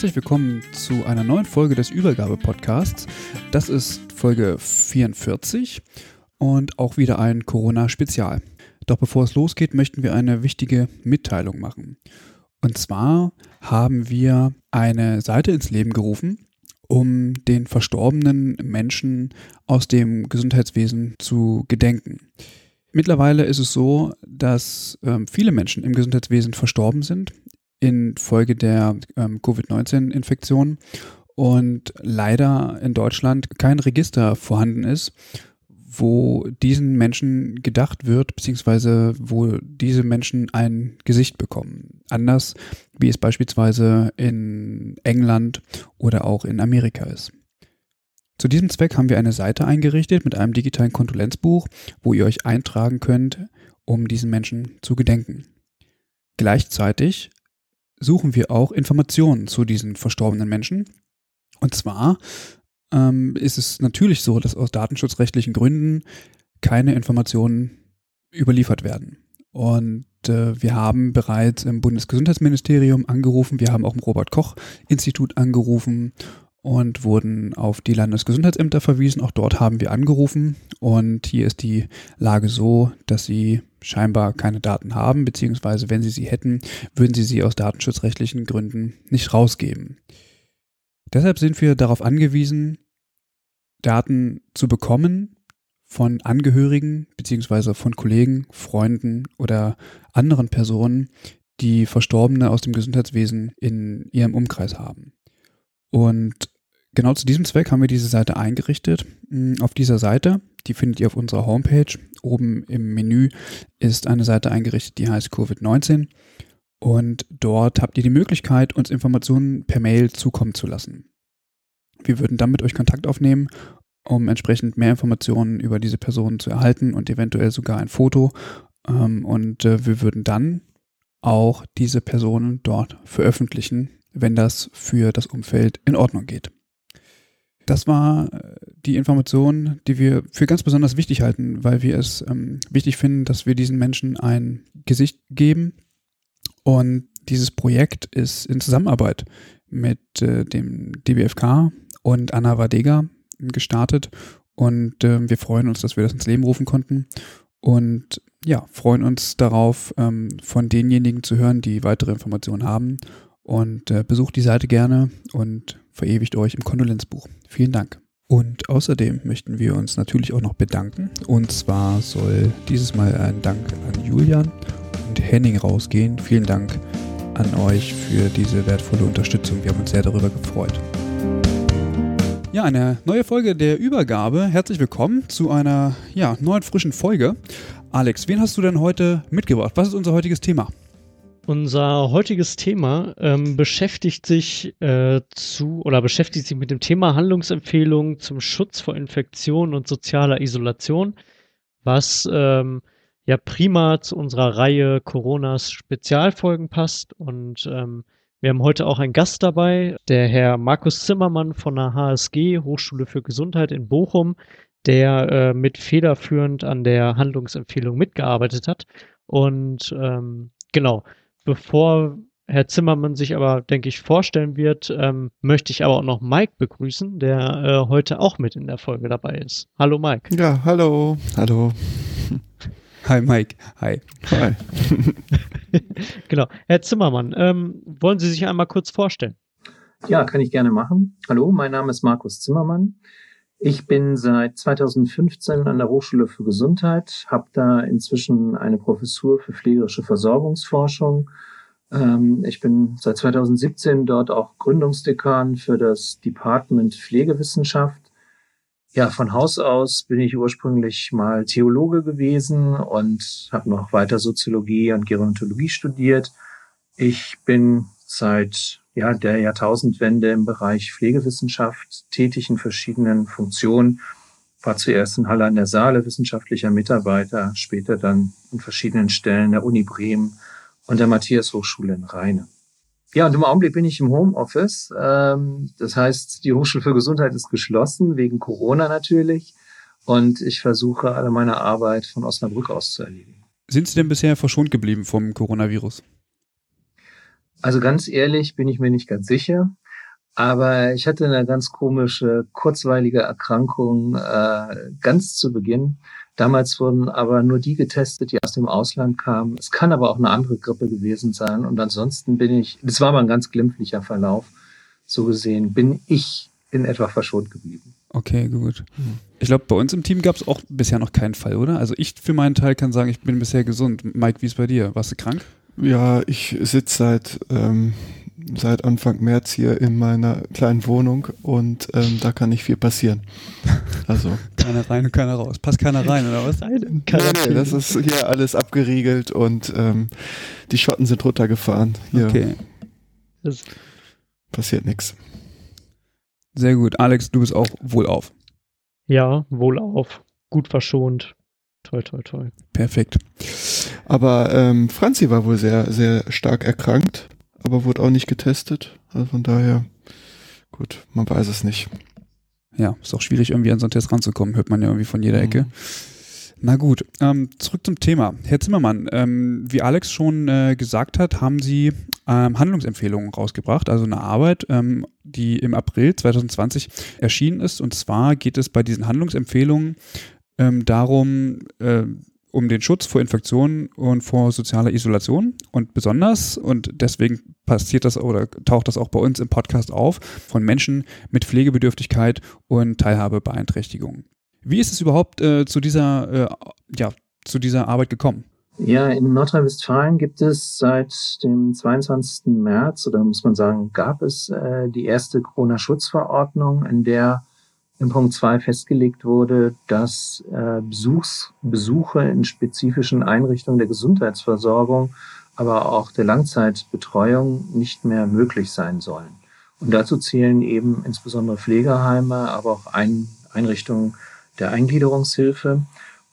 Herzlich willkommen zu einer neuen Folge des Übergabe-Podcasts. Das ist Folge 44 und auch wieder ein Corona-Spezial. Doch bevor es losgeht, möchten wir eine wichtige Mitteilung machen. Und zwar haben wir eine Seite ins Leben gerufen, um den verstorbenen Menschen aus dem Gesundheitswesen zu gedenken. Mittlerweile ist es so, dass ähm, viele Menschen im Gesundheitswesen verstorben sind infolge der ähm, Covid-19-Infektion und leider in Deutschland kein Register vorhanden ist, wo diesen Menschen gedacht wird, beziehungsweise wo diese Menschen ein Gesicht bekommen. Anders wie es beispielsweise in England oder auch in Amerika ist. Zu diesem Zweck haben wir eine Seite eingerichtet mit einem digitalen Kondolenzbuch, wo ihr euch eintragen könnt, um diesen Menschen zu gedenken. Gleichzeitig suchen wir auch Informationen zu diesen verstorbenen Menschen. Und zwar ähm, ist es natürlich so, dass aus datenschutzrechtlichen Gründen keine Informationen überliefert werden. Und äh, wir haben bereits im Bundesgesundheitsministerium angerufen, wir haben auch im Robert Koch Institut angerufen und wurden auf die Landesgesundheitsämter verwiesen. Auch dort haben wir angerufen und hier ist die Lage so, dass sie scheinbar keine Daten haben, beziehungsweise wenn sie sie hätten, würden sie sie aus datenschutzrechtlichen Gründen nicht rausgeben. Deshalb sind wir darauf angewiesen, Daten zu bekommen von Angehörigen beziehungsweise von Kollegen, Freunden oder anderen Personen, die Verstorbene aus dem Gesundheitswesen in ihrem Umkreis haben. Und genau zu diesem Zweck haben wir diese Seite eingerichtet. Auf dieser Seite, die findet ihr auf unserer Homepage, oben im Menü ist eine Seite eingerichtet, die heißt Covid-19. Und dort habt ihr die Möglichkeit, uns Informationen per Mail zukommen zu lassen. Wir würden dann mit euch Kontakt aufnehmen, um entsprechend mehr Informationen über diese Person zu erhalten und eventuell sogar ein Foto. Ähm, und äh, wir würden dann auch diese Personen dort veröffentlichen, wenn das für das Umfeld in Ordnung geht. Das war äh, die Information, die wir für ganz besonders wichtig halten, weil wir es ähm, wichtig finden, dass wir diesen Menschen ein Gesicht geben. Und dieses Projekt ist in Zusammenarbeit mit äh, dem DBFK und Anna Wadega gestartet. Und äh, wir freuen uns, dass wir das ins Leben rufen konnten. Und ja, freuen uns darauf, ähm, von denjenigen zu hören, die weitere Informationen haben und äh, besucht die Seite gerne und verewigt euch im Kondolenzbuch. Vielen Dank. Und außerdem möchten wir uns natürlich auch noch bedanken. Und zwar soll dieses Mal ein Dank an Julian und Henning rausgehen. Vielen Dank an euch für diese wertvolle Unterstützung. Wir haben uns sehr darüber gefreut. Ja, eine neue Folge der Übergabe. Herzlich willkommen zu einer ja, neuen frischen Folge. Alex, wen hast du denn heute mitgebracht? Was ist unser heutiges Thema? Unser heutiges Thema ähm, beschäftigt sich äh, zu oder beschäftigt sich mit dem Thema Handlungsempfehlungen zum Schutz vor Infektion und sozialer Isolation, was ähm, ja prima zu unserer Reihe Coronas Spezialfolgen passt. Und ähm, wir haben heute auch einen Gast dabei, der Herr Markus Zimmermann von der HSG, Hochschule für Gesundheit in Bochum, der äh, mit federführend an der Handlungsempfehlung mitgearbeitet hat. Und ähm, genau, bevor Herr Zimmermann sich aber, denke ich, vorstellen wird, ähm, möchte ich aber auch noch Mike begrüßen, der äh, heute auch mit in der Folge dabei ist. Hallo Mike. Ja, hallo. Hallo. Hi Mike. Hi. Hi. genau. Herr Zimmermann, ähm, wollen Sie sich einmal kurz vorstellen? Ja, kann ich gerne machen. Hallo, mein Name ist Markus Zimmermann. Ich bin seit 2015 an der Hochschule für Gesundheit, habe da inzwischen eine Professur für pflegerische Versorgungsforschung. Ähm, ich bin seit 2017 dort auch Gründungsdekan für das Department Pflegewissenschaft. Ja, von Haus aus bin ich ursprünglich mal Theologe gewesen und habe noch weiter Soziologie und Gerontologie studiert. Ich bin seit ja, der Jahrtausendwende im Bereich Pflegewissenschaft tätig in verschiedenen Funktionen. War zuerst in Halle an der Saale wissenschaftlicher Mitarbeiter, später dann in verschiedenen Stellen der Uni Bremen und der Matthias Hochschule in Rheine. Ja, und im Augenblick bin ich im Homeoffice. Ähm, das heißt, die Hochschule für Gesundheit ist geschlossen, wegen Corona natürlich. Und ich versuche, alle meine Arbeit von Osnabrück aus zu erledigen. Sind Sie denn bisher verschont geblieben vom Coronavirus? Also ganz ehrlich bin ich mir nicht ganz sicher. Aber ich hatte eine ganz komische, kurzweilige Erkrankung äh, ganz zu Beginn. Damals wurden aber nur die getestet, die aus dem Ausland kamen. Es kann aber auch eine andere Grippe gewesen sein. Und ansonsten bin ich, das war aber ein ganz glimpflicher Verlauf. So gesehen bin ich in etwa verschont geblieben. Okay, gut. Ich glaube, bei uns im Team gab es auch bisher noch keinen Fall, oder? Also ich für meinen Teil kann sagen, ich bin bisher gesund. Mike, wie ist bei dir? Warst du krank? Ja, ich sitze seit, ähm, seit Anfang März hier in meiner kleinen Wohnung und ähm, da kann nicht viel passieren. Also. keiner rein und keiner raus. Passt keiner rein, oder was? Nein, das ist hier alles abgeriegelt und ähm, die Schotten sind runtergefahren. Hier okay. Das passiert nichts. Sehr gut. Alex, du bist auch wohlauf. Ja, wohlauf. Gut verschont. Toll, toll, toll. Perfekt. Aber ähm, Franzi war wohl sehr, sehr stark erkrankt, aber wurde auch nicht getestet. Also von daher, gut, man weiß es nicht. Ja, ist auch schwierig, irgendwie an so einen Test ranzukommen, hört man ja irgendwie von jeder mhm. Ecke. Na gut, ähm, zurück zum Thema. Herr Zimmermann, ähm, wie Alex schon äh, gesagt hat, haben Sie ähm, Handlungsempfehlungen rausgebracht, also eine Arbeit, ähm, die im April 2020 erschienen ist. Und zwar geht es bei diesen Handlungsempfehlungen ähm, darum, äh, um den Schutz vor Infektionen und vor sozialer Isolation und besonders, und deswegen passiert das oder taucht das auch bei uns im Podcast auf, von Menschen mit Pflegebedürftigkeit und Teilhabebeeinträchtigung. Wie ist es überhaupt äh, zu dieser, äh, ja, zu dieser Arbeit gekommen? Ja, in Nordrhein-Westfalen gibt es seit dem 22. März, oder muss man sagen, gab es äh, die erste Corona-Schutzverordnung, in der im Punkt 2 festgelegt wurde, dass äh, Besuchs, Besuche in spezifischen Einrichtungen der Gesundheitsversorgung, aber auch der Langzeitbetreuung nicht mehr möglich sein sollen. Und dazu zählen eben insbesondere Pflegeheime, aber auch ein, Einrichtungen der Eingliederungshilfe.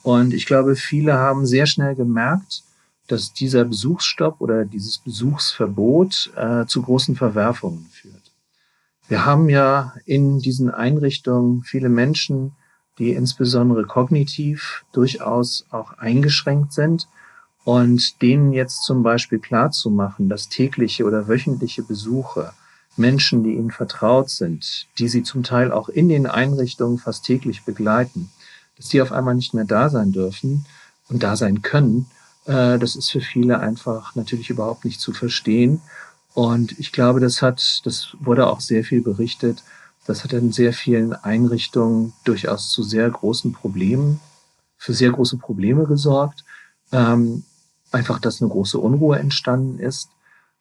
Und ich glaube, viele haben sehr schnell gemerkt, dass dieser Besuchsstopp oder dieses Besuchsverbot äh, zu großen Verwerfungen führt. Wir haben ja in diesen Einrichtungen viele Menschen, die insbesondere kognitiv durchaus auch eingeschränkt sind und denen jetzt zum Beispiel klar zu machen, dass tägliche oder wöchentliche Besuche Menschen, die ihnen vertraut sind, die sie zum Teil auch in den Einrichtungen fast täglich begleiten, dass die auf einmal nicht mehr da sein dürfen und da sein können, äh, das ist für viele einfach natürlich überhaupt nicht zu verstehen. Und ich glaube, das hat, das wurde auch sehr viel berichtet, das hat in sehr vielen Einrichtungen durchaus zu sehr großen Problemen, für sehr große Probleme gesorgt. Ähm, einfach, dass eine große Unruhe entstanden ist.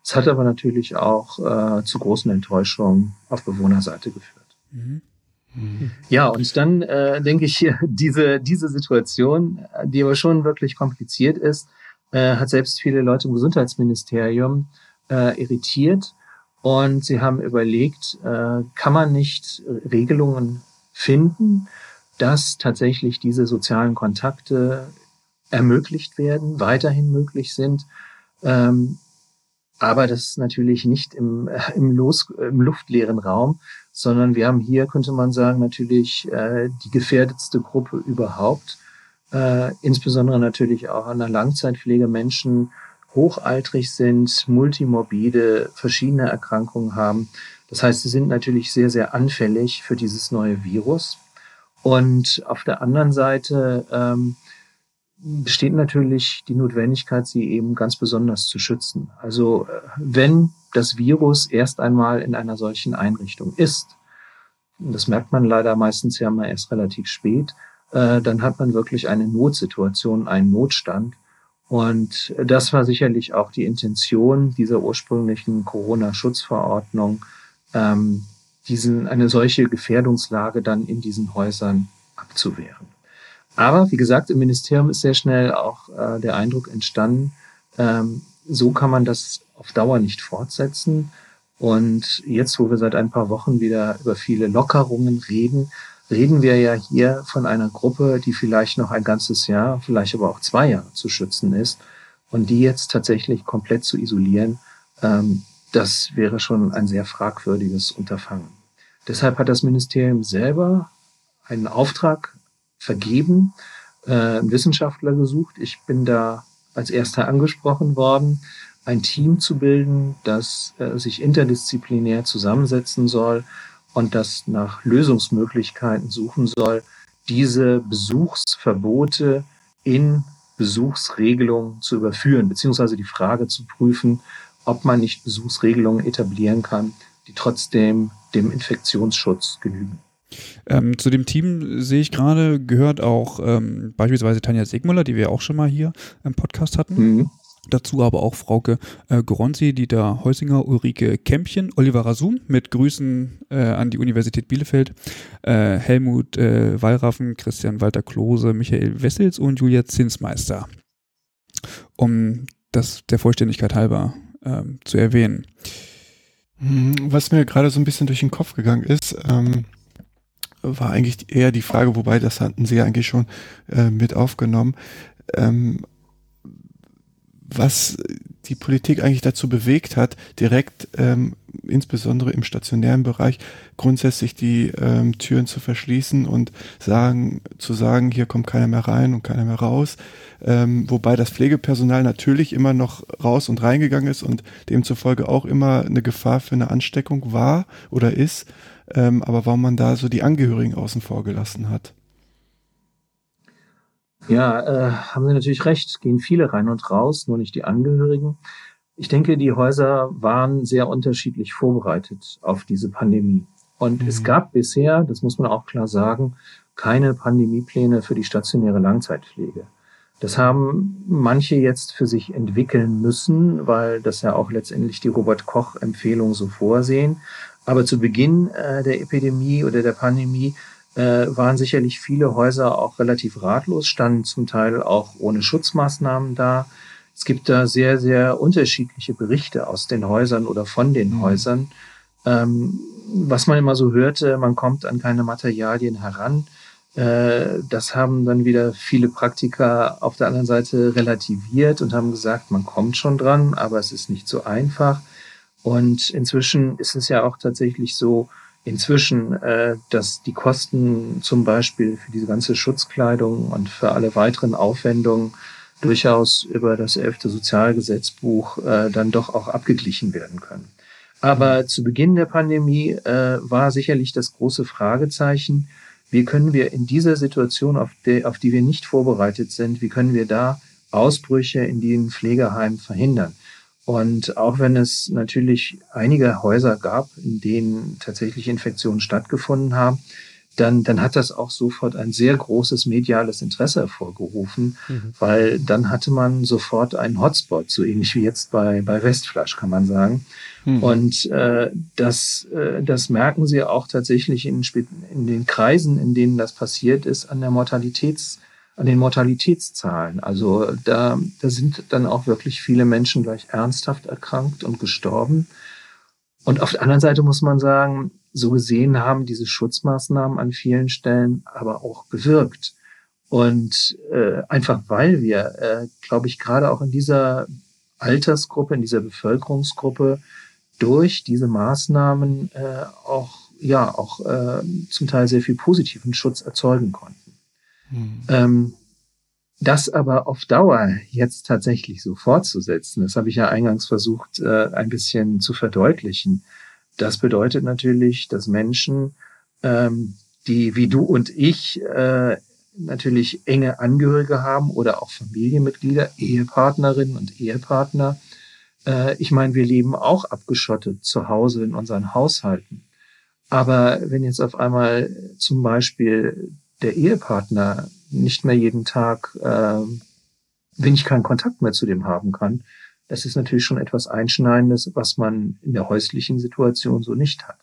Es hat aber natürlich auch äh, zu großen Enttäuschungen auf Bewohnerseite geführt. Mhm. Mhm. Ja, und dann äh, denke ich, diese, diese Situation, die aber schon wirklich kompliziert ist, äh, hat selbst viele Leute im Gesundheitsministerium äh, irritiert und sie haben überlegt, äh, kann man nicht Regelungen finden, dass tatsächlich diese sozialen Kontakte ermöglicht werden, weiterhin möglich sind, ähm, aber das natürlich nicht im, äh, im, Los, im luftleeren Raum, sondern wir haben hier, könnte man sagen, natürlich äh, die gefährdetste Gruppe überhaupt, äh, insbesondere natürlich auch an der Langzeitpflege Menschen hochaltrig sind, multimorbide, verschiedene Erkrankungen haben. Das heißt, sie sind natürlich sehr, sehr anfällig für dieses neue Virus. Und auf der anderen Seite ähm, besteht natürlich die Notwendigkeit, sie eben ganz besonders zu schützen. Also äh, wenn das Virus erst einmal in einer solchen Einrichtung ist, das merkt man leider meistens ja mal erst relativ spät, äh, dann hat man wirklich eine Notsituation, einen Notstand. Und das war sicherlich auch die Intention dieser ursprünglichen Corona-Schutzverordnung, ähm, diesen, eine solche Gefährdungslage dann in diesen Häusern abzuwehren. Aber wie gesagt, im Ministerium ist sehr schnell auch äh, der Eindruck entstanden, ähm, so kann man das auf Dauer nicht fortsetzen. Und jetzt, wo wir seit ein paar Wochen wieder über viele Lockerungen reden, reden wir ja hier von einer Gruppe, die vielleicht noch ein ganzes Jahr, vielleicht aber auch zwei Jahre zu schützen ist. Und die jetzt tatsächlich komplett zu isolieren, ähm, das wäre schon ein sehr fragwürdiges Unterfangen. Deshalb hat das Ministerium selber einen Auftrag vergeben, äh, einen Wissenschaftler gesucht. Ich bin da als erster angesprochen worden, ein Team zu bilden, das äh, sich interdisziplinär zusammensetzen soll und das nach Lösungsmöglichkeiten suchen soll, diese Besuchsverbote in Besuchsregelungen zu überführen, beziehungsweise die Frage zu prüfen, ob man nicht Besuchsregelungen etablieren kann, die trotzdem dem Infektionsschutz genügen. Ähm, zu dem Team sehe ich gerade, gehört auch ähm, beispielsweise Tanja Segmüller, die wir auch schon mal hier im Podcast hatten. Mhm. Dazu aber auch Frauke äh, Goronzi, Dieter Heusinger, Ulrike Kämpchen, Oliver Rasum mit Grüßen äh, an die Universität Bielefeld, äh, Helmut äh, Wallraffen, Christian Walter Klose, Michael Wessels und Julia Zinsmeister. Um das der Vollständigkeit halber ähm, zu erwähnen. Mhm, was mir gerade so ein bisschen durch den Kopf gegangen ist, ähm, war eigentlich eher die Frage, wobei das hatten Sie eigentlich schon äh, mit aufgenommen, ähm, was die Politik eigentlich dazu bewegt hat, direkt ähm, insbesondere im stationären Bereich grundsätzlich die ähm, Türen zu verschließen und sagen, zu sagen, hier kommt keiner mehr rein und keiner mehr raus. Ähm, wobei das Pflegepersonal natürlich immer noch raus und reingegangen ist und demzufolge auch immer eine Gefahr für eine Ansteckung war oder ist ähm, aber warum man da so die Angehörigen außen vor gelassen hat. Ja, äh, haben Sie natürlich recht, gehen viele rein und raus, nur nicht die Angehörigen. Ich denke, die Häuser waren sehr unterschiedlich vorbereitet auf diese Pandemie. Und mhm. es gab bisher, das muss man auch klar sagen, keine Pandemiepläne für die stationäre Langzeitpflege. Das haben manche jetzt für sich entwickeln müssen, weil das ja auch letztendlich die Robert Koch Empfehlung so vorsehen. Aber zu Beginn äh, der Epidemie oder der Pandemie waren sicherlich viele Häuser auch relativ ratlos, standen zum Teil auch ohne Schutzmaßnahmen da. Es gibt da sehr, sehr unterschiedliche Berichte aus den Häusern oder von den mhm. Häusern. Ähm, was man immer so hörte, man kommt an keine Materialien heran. Äh, das haben dann wieder viele Praktiker auf der anderen Seite relativiert und haben gesagt, man kommt schon dran, aber es ist nicht so einfach. Und inzwischen ist es ja auch tatsächlich so, inzwischen, äh, dass die Kosten zum Beispiel für diese ganze Schutzkleidung und für alle weiteren Aufwendungen durchaus über das elfte Sozialgesetzbuch äh, dann doch auch abgeglichen werden können. Aber zu Beginn der Pandemie äh, war sicherlich das große Fragezeichen, wie können wir in dieser Situation, auf, die, auf die wir nicht vorbereitet sind, wie können wir da Ausbrüche in den Pflegeheimen verhindern? Und auch wenn es natürlich einige Häuser gab, in denen tatsächlich Infektionen stattgefunden haben, dann, dann hat das auch sofort ein sehr großes mediales Interesse hervorgerufen, mhm. weil dann hatte man sofort einen Hotspot, so ähnlich wie jetzt bei, bei Westflash, kann man sagen. Mhm. Und äh, das, äh, das merken Sie auch tatsächlich in, in den Kreisen, in denen das passiert ist, an der Mortalitäts- an den Mortalitätszahlen. Also da, da sind dann auch wirklich viele Menschen gleich ernsthaft erkrankt und gestorben. Und auf der anderen Seite muss man sagen, so gesehen haben diese Schutzmaßnahmen an vielen Stellen aber auch gewirkt. Und äh, einfach weil wir, äh, glaube ich, gerade auch in dieser Altersgruppe, in dieser Bevölkerungsgruppe durch diese Maßnahmen äh, auch ja auch äh, zum Teil sehr viel positiven Schutz erzeugen konnten. Mhm. Ähm, das aber auf Dauer jetzt tatsächlich so fortzusetzen, das habe ich ja eingangs versucht, äh, ein bisschen zu verdeutlichen. Das bedeutet natürlich, dass Menschen, ähm, die wie du und ich äh, natürlich enge Angehörige haben oder auch Familienmitglieder, Ehepartnerinnen und Ehepartner. Äh, ich meine, wir leben auch abgeschottet zu Hause in unseren Haushalten. Aber wenn jetzt auf einmal zum Beispiel der Ehepartner nicht mehr jeden Tag, äh, wenn ich keinen Kontakt mehr zu dem haben kann, das ist natürlich schon etwas Einschneidendes, was man in der häuslichen Situation so nicht hat.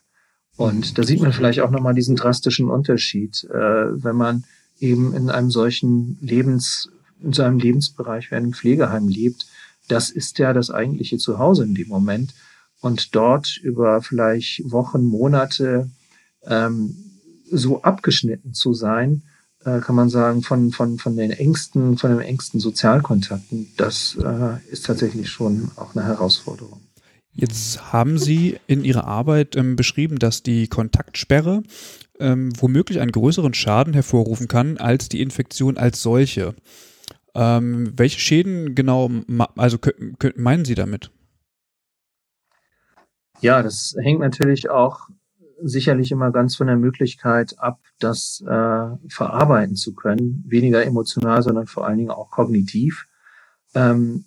Und da sieht man vielleicht auch nochmal diesen drastischen Unterschied, äh, wenn man eben in einem solchen Lebens, in so einem Lebensbereich wie einem Pflegeheim lebt. Das ist ja das eigentliche Zuhause in dem Moment. Und dort über vielleicht Wochen, Monate ähm, so abgeschnitten zu sein, äh, kann man sagen, von, von, von den engsten, von den engsten Sozialkontakten, das äh, ist tatsächlich schon auch eine Herausforderung. Jetzt haben Sie in Ihrer Arbeit ähm, beschrieben, dass die Kontaktsperre ähm, womöglich einen größeren Schaden hervorrufen kann als die Infektion als solche. Ähm, welche Schäden genau, also meinen Sie damit? Ja, das hängt natürlich auch sicherlich immer ganz von der Möglichkeit ab, das äh, verarbeiten zu können. Weniger emotional, sondern vor allen Dingen auch kognitiv. Ähm,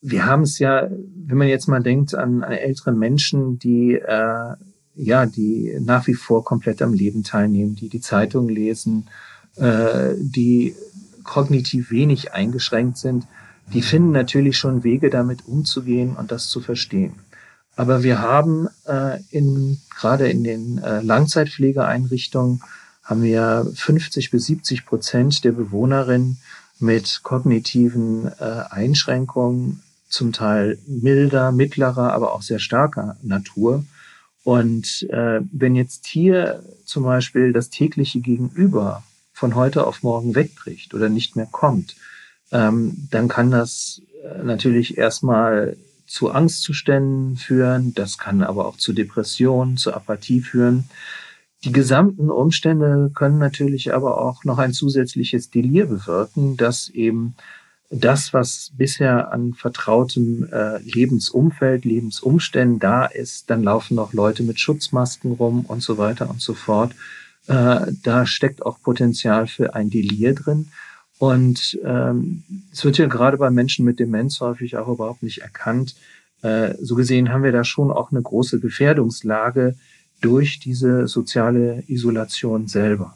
wir haben es ja, wenn man jetzt mal denkt an, an ältere Menschen, die äh, ja, die nach wie vor komplett am Leben teilnehmen, die die Zeitung lesen, äh, die kognitiv wenig eingeschränkt sind, die finden natürlich schon Wege, damit umzugehen und das zu verstehen. Aber wir haben äh, in, gerade in den äh, Langzeitpflegeeinrichtungen haben wir 50 bis 70 Prozent der Bewohnerinnen mit kognitiven äh, Einschränkungen, zum Teil milder, mittlerer, aber auch sehr starker Natur. Und äh, wenn jetzt hier zum Beispiel das tägliche Gegenüber von heute auf morgen wegbricht oder nicht mehr kommt, ähm, dann kann das äh, natürlich erstmal zu Angstzuständen führen, das kann aber auch zu Depressionen, zu Apathie führen. Die gesamten Umstände können natürlich aber auch noch ein zusätzliches Delir bewirken, dass eben das, was bisher an vertrautem äh, Lebensumfeld, Lebensumständen da ist, dann laufen noch Leute mit Schutzmasken rum und so weiter und so fort. Äh, da steckt auch Potenzial für ein Delir drin. Und ähm, es wird ja gerade bei Menschen mit Demenz häufig auch überhaupt nicht erkannt. Äh, so gesehen haben wir da schon auch eine große Gefährdungslage durch diese soziale Isolation selber.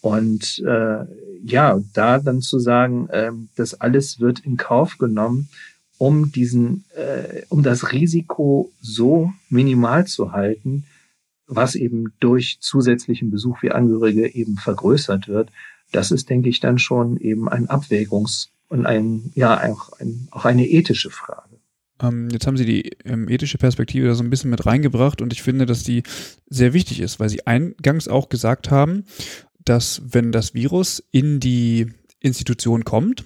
Und äh, ja, da dann zu sagen, äh, das alles wird in Kauf genommen, um diesen, äh, um das Risiko so minimal zu halten, was eben durch zusätzlichen Besuch wie Angehörige eben vergrößert wird, das ist, denke ich, dann schon eben ein Abwägungs- und ein, ja, auch, ein, auch eine ethische Frage. Ähm, jetzt haben Sie die ähm, ethische Perspektive da so ein bisschen mit reingebracht und ich finde, dass die sehr wichtig ist, weil Sie eingangs auch gesagt haben, dass wenn das Virus in die Institution kommt,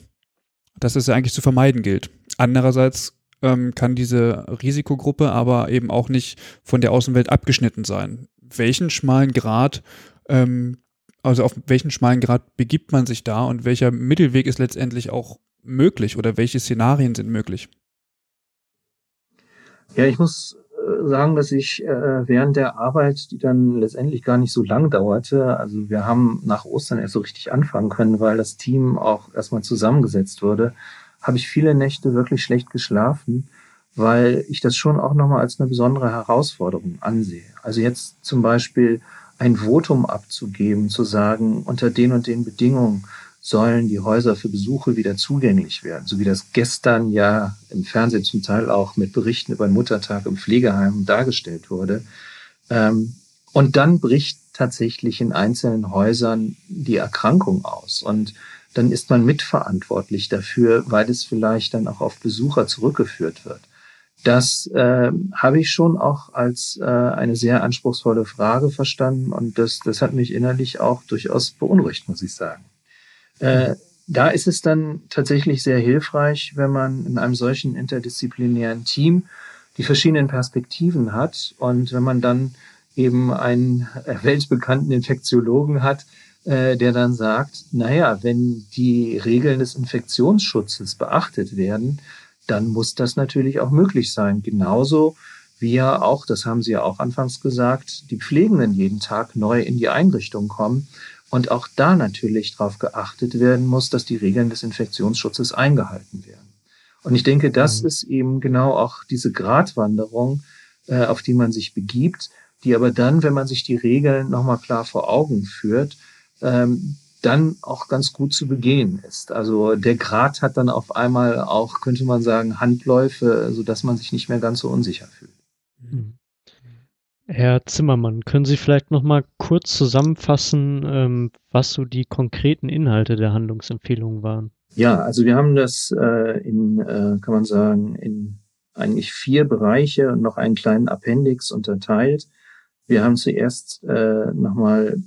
dass es ja eigentlich zu vermeiden gilt. Andererseits ähm, kann diese Risikogruppe aber eben auch nicht von der Außenwelt abgeschnitten sein. Welchen schmalen Grad ähm, also auf welchen schmalen Grad begibt man sich da und welcher Mittelweg ist letztendlich auch möglich oder welche Szenarien sind möglich? Ja, ich muss äh, sagen, dass ich äh, während der Arbeit, die dann letztendlich gar nicht so lang dauerte, also wir haben nach Ostern erst so richtig anfangen können, weil das Team auch erstmal zusammengesetzt wurde, habe ich viele Nächte wirklich schlecht geschlafen, weil ich das schon auch nochmal als eine besondere Herausforderung ansehe. Also jetzt zum Beispiel ein Votum abzugeben, zu sagen, unter den und den Bedingungen sollen die Häuser für Besuche wieder zugänglich werden, so wie das gestern ja im Fernsehen zum Teil auch mit Berichten über den Muttertag im Pflegeheim dargestellt wurde. Ähm, und dann bricht tatsächlich in einzelnen Häusern die Erkrankung aus. Und dann ist man mitverantwortlich dafür, weil es vielleicht dann auch auf Besucher zurückgeführt wird. Das äh, habe ich schon auch als äh, eine sehr anspruchsvolle Frage verstanden und das, das hat mich innerlich auch durchaus beunruhigt, muss ich sagen. Äh, da ist es dann tatsächlich sehr hilfreich, wenn man in einem solchen interdisziplinären Team die verschiedenen Perspektiven hat und wenn man dann eben einen weltbekannten Infektiologen hat, äh, der dann sagt, naja, wenn die Regeln des Infektionsschutzes beachtet werden, dann muss das natürlich auch möglich sein. Genauso wie ja auch, das haben Sie ja auch anfangs gesagt, die Pflegenden jeden Tag neu in die Einrichtung kommen und auch da natürlich darauf geachtet werden muss, dass die Regeln des Infektionsschutzes eingehalten werden. Und ich denke, das mhm. ist eben genau auch diese Gratwanderung, äh, auf die man sich begibt, die aber dann, wenn man sich die Regeln nochmal klar vor Augen führt, ähm, dann auch ganz gut zu begehen ist. Also der Grad hat dann auf einmal auch, könnte man sagen, Handläufe, so dass man sich nicht mehr ganz so unsicher fühlt. Mhm. Herr Zimmermann, können Sie vielleicht noch mal kurz zusammenfassen, ähm, was so die konkreten Inhalte der Handlungsempfehlungen waren? Ja, also wir haben das äh, in, äh, kann man sagen, in eigentlich vier Bereiche und noch einen kleinen Appendix unterteilt. Wir haben zuerst äh, nochmal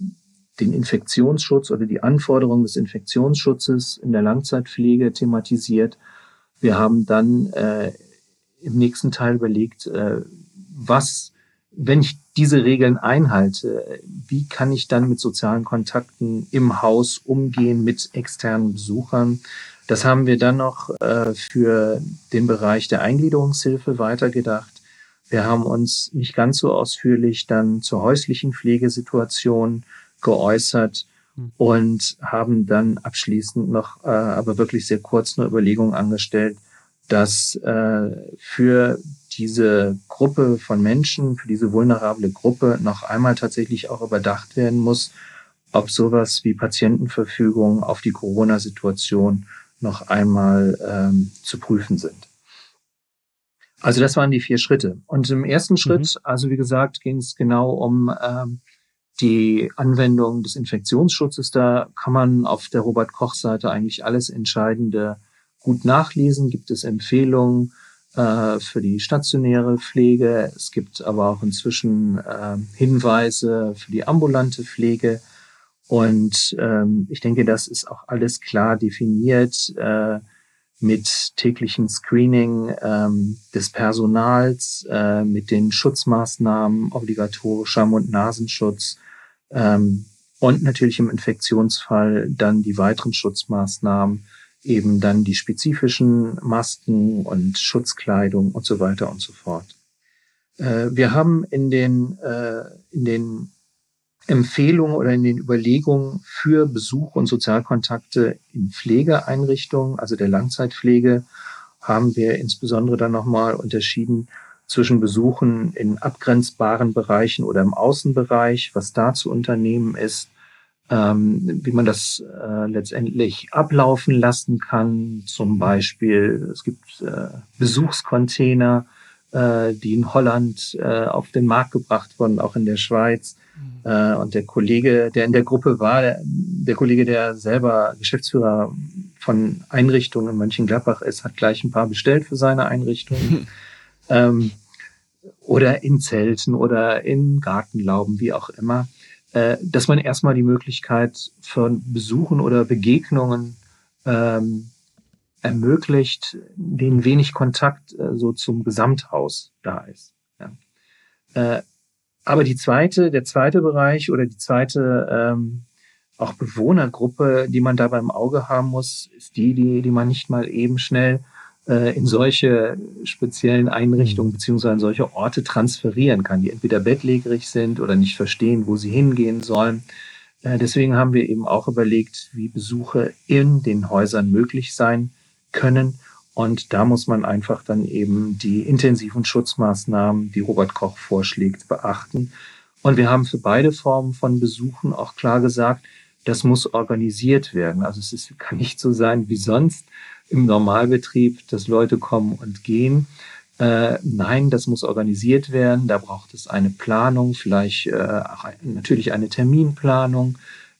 den Infektionsschutz oder die Anforderungen des Infektionsschutzes in der Langzeitpflege thematisiert. Wir haben dann äh, im nächsten Teil überlegt, äh, was, wenn ich diese Regeln einhalte, wie kann ich dann mit sozialen Kontakten im Haus umgehen mit externen Besuchern? Das haben wir dann noch äh, für den Bereich der Eingliederungshilfe weitergedacht. Wir haben uns nicht ganz so ausführlich dann zur häuslichen Pflegesituation geäußert hm. und haben dann abschließend noch, äh, aber wirklich sehr kurz eine Überlegung angestellt, dass äh, für diese Gruppe von Menschen, für diese vulnerable Gruppe noch einmal tatsächlich auch überdacht werden muss, ob sowas wie Patientenverfügung auf die Corona-Situation noch einmal ähm, zu prüfen sind. Also das waren die vier Schritte. Und im ersten Schritt, mhm. also wie gesagt, ging es genau um ähm, die Anwendung des Infektionsschutzes. Da kann man auf der Robert-Koch-Seite eigentlich alles Entscheidende gut nachlesen. Gibt es Empfehlungen äh, für die stationäre Pflege. Es gibt aber auch inzwischen äh, Hinweise für die ambulante Pflege. Und ähm, ich denke, das ist auch alles klar definiert äh, mit täglichen Screening ähm, des Personals, äh, mit den Schutzmaßnahmen, obligatorischer Mund-Nasenschutz ähm, und natürlich im Infektionsfall dann die weiteren Schutzmaßnahmen, eben dann die spezifischen Masken und Schutzkleidung und so weiter und so fort. Äh, wir haben in den, äh, in den Empfehlungen oder in den Überlegungen für Besuch und Sozialkontakte in Pflegeeinrichtungen, also der Langzeitpflege, haben wir insbesondere dann nochmal unterschieden zwischen Besuchen in abgrenzbaren Bereichen oder im Außenbereich, was da zu unternehmen ist, ähm, wie man das äh, letztendlich ablaufen lassen kann. Zum Beispiel, es gibt äh, Besuchscontainer, äh, die in Holland äh, auf den Markt gebracht wurden, auch in der Schweiz. Mhm. Äh, und der Kollege, der in der Gruppe war, der, der Kollege, der selber Geschäftsführer von Einrichtungen in Mönchengladbach ist, hat gleich ein paar bestellt für seine Einrichtung. ähm, oder in Zelten oder in Gartenlauben, wie auch immer, äh, dass man erstmal die Möglichkeit von Besuchen oder Begegnungen ähm, ermöglicht, denen wenig Kontakt äh, so zum Gesamthaus da ist. Ja. Äh, aber die zweite, der zweite Bereich oder die zweite ähm, auch Bewohnergruppe, die man da beim Auge haben muss, ist die, die, die man nicht mal eben schnell in solche speziellen Einrichtungen mhm. beziehungsweise in solche Orte transferieren kann, die entweder bettlägerig sind oder nicht verstehen, wo sie hingehen sollen. Äh, deswegen haben wir eben auch überlegt, wie Besuche in den Häusern möglich sein können. Und da muss man einfach dann eben die intensiven Schutzmaßnahmen, die Robert Koch vorschlägt, beachten. Und wir haben für beide Formen von Besuchen auch klar gesagt, das muss organisiert werden. Also es ist, kann nicht so sein wie sonst im Normalbetrieb, dass Leute kommen und gehen. Äh, nein, das muss organisiert werden. Da braucht es eine Planung, vielleicht äh, natürlich eine Terminplanung.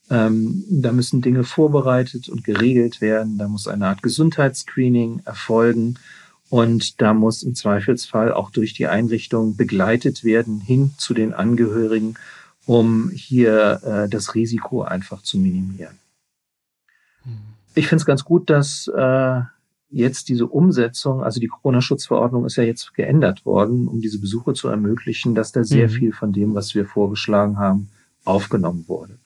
Ähm, da müssen Dinge vorbereitet und geregelt werden. Da muss eine Art Gesundheitsscreening erfolgen. Und da muss im Zweifelsfall auch durch die Einrichtung begleitet werden hin zu den Angehörigen, um hier äh, das Risiko einfach zu minimieren. Ich finde es ganz gut, dass äh, jetzt diese Umsetzung, also die Corona-Schutzverordnung ist ja jetzt geändert worden, um diese Besuche zu ermöglichen, dass da sehr mhm. viel von dem, was wir vorgeschlagen haben, aufgenommen wurde.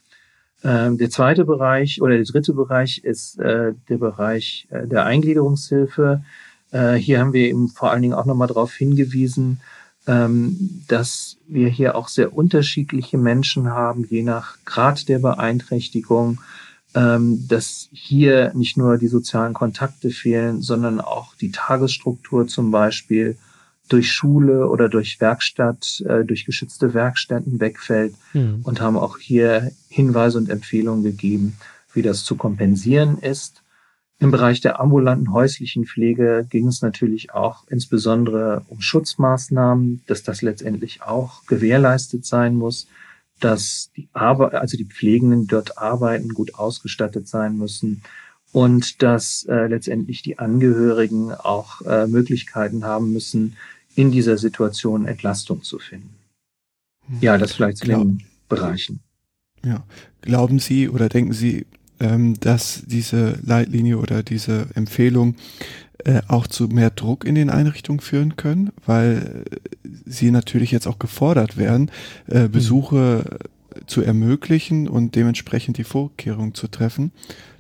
Ähm, der zweite Bereich oder der dritte Bereich ist äh, der Bereich äh, der Eingliederungshilfe. Äh, hier haben wir eben vor allen Dingen auch nochmal darauf hingewiesen, ähm, dass wir hier auch sehr unterschiedliche Menschen haben, je nach Grad der Beeinträchtigung, dass hier nicht nur die sozialen Kontakte fehlen, sondern auch die Tagesstruktur zum Beispiel durch Schule oder durch Werkstatt, äh, durch geschützte Werkstätten wegfällt mhm. und haben auch hier Hinweise und Empfehlungen gegeben, wie das zu kompensieren ist. Im Bereich der ambulanten häuslichen Pflege ging es natürlich auch insbesondere um Schutzmaßnahmen, dass das letztendlich auch gewährleistet sein muss, dass die Arbeit, also die Pflegenden dort arbeiten, gut ausgestattet sein müssen und dass äh, letztendlich die Angehörigen auch äh, Möglichkeiten haben müssen, in dieser Situation Entlastung zu finden. Hm. Ja, das vielleicht zu den Bereichen. Ja, glauben Sie oder denken Sie, ähm, dass diese Leitlinie oder diese Empfehlung äh, auch zu mehr Druck in den Einrichtungen führen können, weil äh, sie natürlich jetzt auch gefordert werden, äh, hm. Besuche mhm. zu ermöglichen und dementsprechend die Vorkehrungen zu treffen.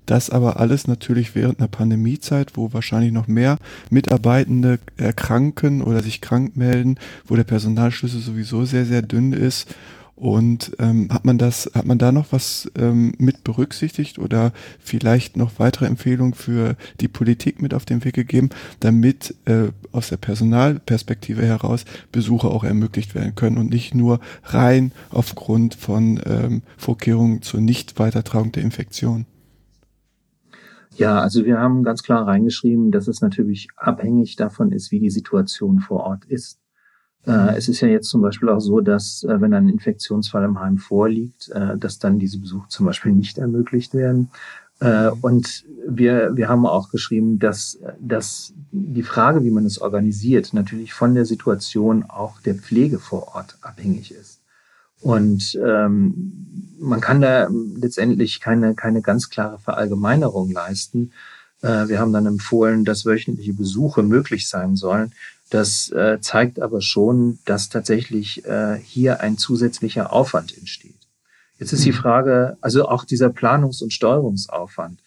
Das aber alles natürlich während einer Pandemiezeit, wo wahrscheinlich noch mehr Mitarbeitende erkranken oder sich krank melden, wo der Personalschlüssel sowieso sehr, sehr dünn ist. Und ähm, hat man das, hat man da noch was ähm, mit berücksichtigt oder vielleicht noch weitere Empfehlungen für die Politik mit auf den Weg gegeben, damit äh, aus der Personalperspektive heraus Besuche auch ermöglicht werden können und nicht nur rein aufgrund von ähm, Vorkehrungen zur Nicht-Weitertragung der Infektion? Ja, also wir haben ganz klar reingeschrieben, dass es natürlich abhängig davon ist, wie die Situation vor Ort ist. Äh, es ist ja jetzt zum Beispiel auch so, dass äh, wenn ein Infektionsfall im Heim vorliegt, äh, dass dann diese Besuche zum Beispiel nicht ermöglicht werden. Äh, und wir, wir haben auch geschrieben, dass, dass die Frage, wie man es organisiert, natürlich von der Situation auch der Pflege vor Ort abhängig ist. Und ähm, man kann da letztendlich keine, keine ganz klare Verallgemeinerung leisten. Wir haben dann empfohlen, dass wöchentliche Besuche möglich sein sollen. Das äh, zeigt aber schon, dass tatsächlich äh, hier ein zusätzlicher Aufwand entsteht. Jetzt ist die mhm. Frage, also auch dieser Planungs- und Steuerungsaufwand.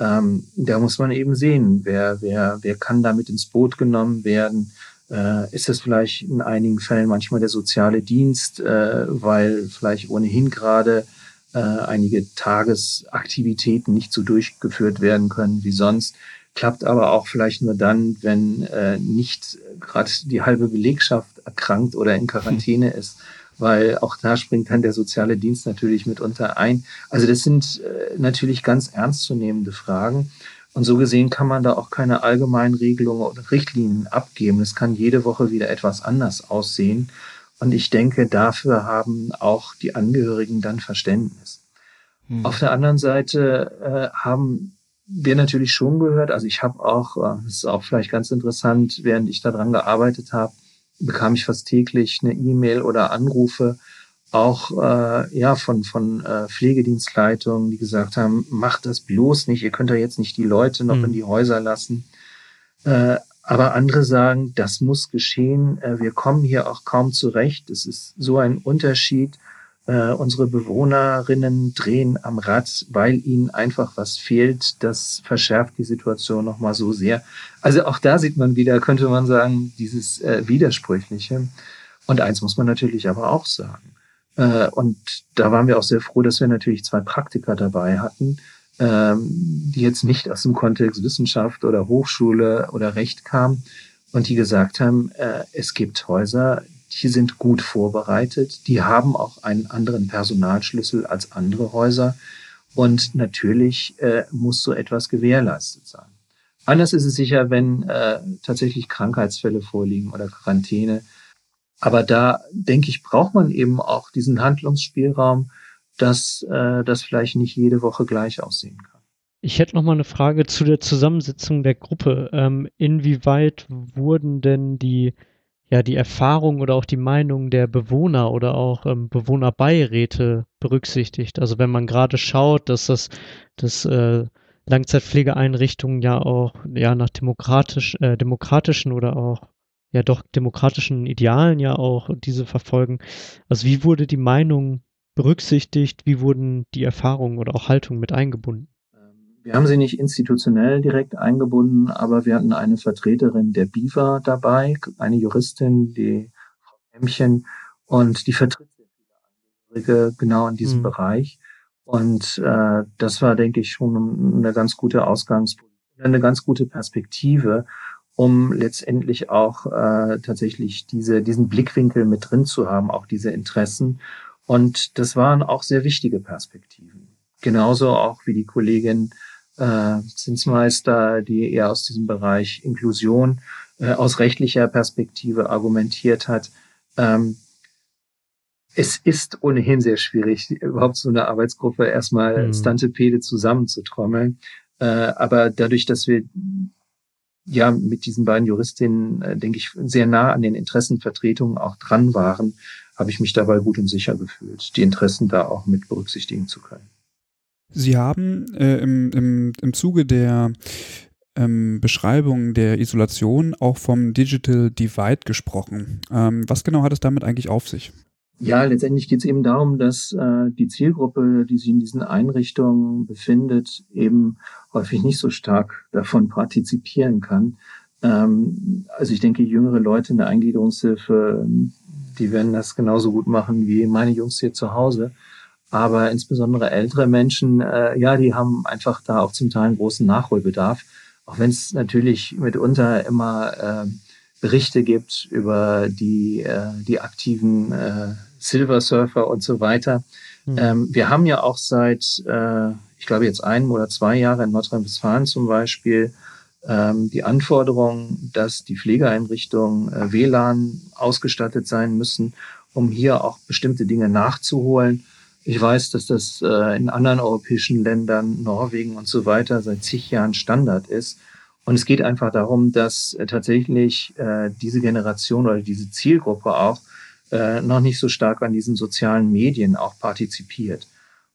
Ähm, da muss man eben sehen, wer, wer, wer kann damit ins Boot genommen werden, äh, ist es vielleicht in einigen Fällen manchmal der soziale Dienst, äh, weil vielleicht ohnehin gerade äh, einige Tagesaktivitäten nicht so durchgeführt werden können wie sonst. Klappt aber auch vielleicht nur dann, wenn äh, nicht gerade die halbe Belegschaft erkrankt oder in Quarantäne ist, weil auch da springt dann der soziale Dienst natürlich mitunter ein. Also das sind äh, natürlich ganz ernstzunehmende Fragen. Und so gesehen kann man da auch keine allgemeinen Regelungen oder Richtlinien abgeben. Es kann jede Woche wieder etwas anders aussehen. Und ich denke, dafür haben auch die Angehörigen dann Verständnis. Hm. Auf der anderen Seite äh, haben wir natürlich schon gehört, also ich habe auch, äh, das ist auch vielleicht ganz interessant, während ich daran gearbeitet habe, bekam ich fast täglich eine E-Mail oder Anrufe auch äh, ja von von äh, Pflegedienstleitungen, die gesagt haben, macht das bloß nicht, ihr könnt ja jetzt nicht die Leute noch mhm. in die Häuser lassen. Äh, aber andere sagen, das muss geschehen. Äh, wir kommen hier auch kaum zurecht. Es ist so ein Unterschied. Äh, unsere Bewohnerinnen drehen am Rad, weil ihnen einfach was fehlt. Das verschärft die Situation noch mal so sehr. Also auch da sieht man wieder, könnte man sagen, dieses äh, Widersprüchliche. Und eins muss man natürlich aber auch sagen. Äh, und da waren wir auch sehr froh, dass wir natürlich zwei Praktiker dabei hatten, ähm, die jetzt nicht aus dem Kontext Wissenschaft oder Hochschule oder Recht kamen und die gesagt haben, äh, es gibt Häuser, die sind gut vorbereitet, die haben auch einen anderen Personalschlüssel als andere Häuser und natürlich äh, muss so etwas gewährleistet sein. Anders ist es sicher, wenn äh, tatsächlich Krankheitsfälle vorliegen oder Quarantäne, aber da, denke ich, braucht man eben auch diesen Handlungsspielraum, dass äh, das vielleicht nicht jede Woche gleich aussehen kann. Ich hätte noch mal eine Frage zu der Zusammensetzung der Gruppe. Ähm, inwieweit wurden denn die, ja, die Erfahrungen oder auch die Meinungen der Bewohner oder auch ähm, Bewohnerbeiräte berücksichtigt? Also wenn man gerade schaut, dass das, das äh, Langzeitpflegeeinrichtungen ja auch ja nach demokratisch, äh, demokratischen oder auch ja doch demokratischen Idealen ja auch diese verfolgen. Also wie wurde die Meinung berücksichtigt? Wie wurden die Erfahrungen oder auch Haltungen mit eingebunden? Wir haben sie nicht institutionell direkt eingebunden, aber wir hatten eine Vertreterin der BIVA dabei, eine Juristin, die Frau Hemmchen, und die vertritt sehr viele Angehörige genau in diesem mhm. Bereich. Und äh, das war, denke ich, schon eine ganz gute Ausgangsposition, eine ganz gute Perspektive, um letztendlich auch äh, tatsächlich diese, diesen Blickwinkel mit drin zu haben, auch diese Interessen. Und das waren auch sehr wichtige Perspektiven. Genauso auch wie die Kollegin äh, Zinsmeister, die eher aus diesem Bereich Inklusion äh, aus rechtlicher Perspektive argumentiert hat. Ähm, es ist ohnehin sehr schwierig, überhaupt so eine Arbeitsgruppe erstmal mhm. Stantepede zusammenzutrommeln. Äh, aber dadurch, dass wir ja mit diesen beiden Juristinnen, äh, denke ich, sehr nah an den Interessenvertretungen auch dran waren, habe ich mich dabei gut und sicher gefühlt, die Interessen da auch mit berücksichtigen zu können. Sie haben äh, im, im, im Zuge der ähm, Beschreibung der Isolation auch vom Digital Divide gesprochen. Ähm, was genau hat es damit eigentlich auf sich? Ja, letztendlich geht es eben darum, dass äh, die Zielgruppe, die sich in diesen Einrichtungen befindet, eben häufig nicht so stark davon partizipieren kann. Ähm, also ich denke, jüngere Leute in der Eingliederungshilfe, die werden das genauso gut machen wie meine Jungs hier zu Hause. Aber insbesondere ältere Menschen, äh, ja, die haben einfach da auch zum Teil einen großen Nachholbedarf. Auch wenn es natürlich mitunter immer äh, Berichte gibt über die, äh, die aktiven äh, Silver Surfer und so weiter. Mhm. Ähm, wir haben ja auch seit, äh, ich glaube jetzt ein oder zwei Jahre in Nordrhein-Westfalen zum Beispiel ähm, die Anforderung, dass die Pflegeeinrichtungen äh, WLAN ausgestattet sein müssen, um hier auch bestimmte Dinge nachzuholen. Ich weiß, dass das äh, in anderen europäischen Ländern, Norwegen und so weiter, seit zig Jahren Standard ist. Und es geht einfach darum, dass äh, tatsächlich äh, diese Generation oder diese Zielgruppe auch äh, noch nicht so stark an diesen sozialen Medien auch partizipiert.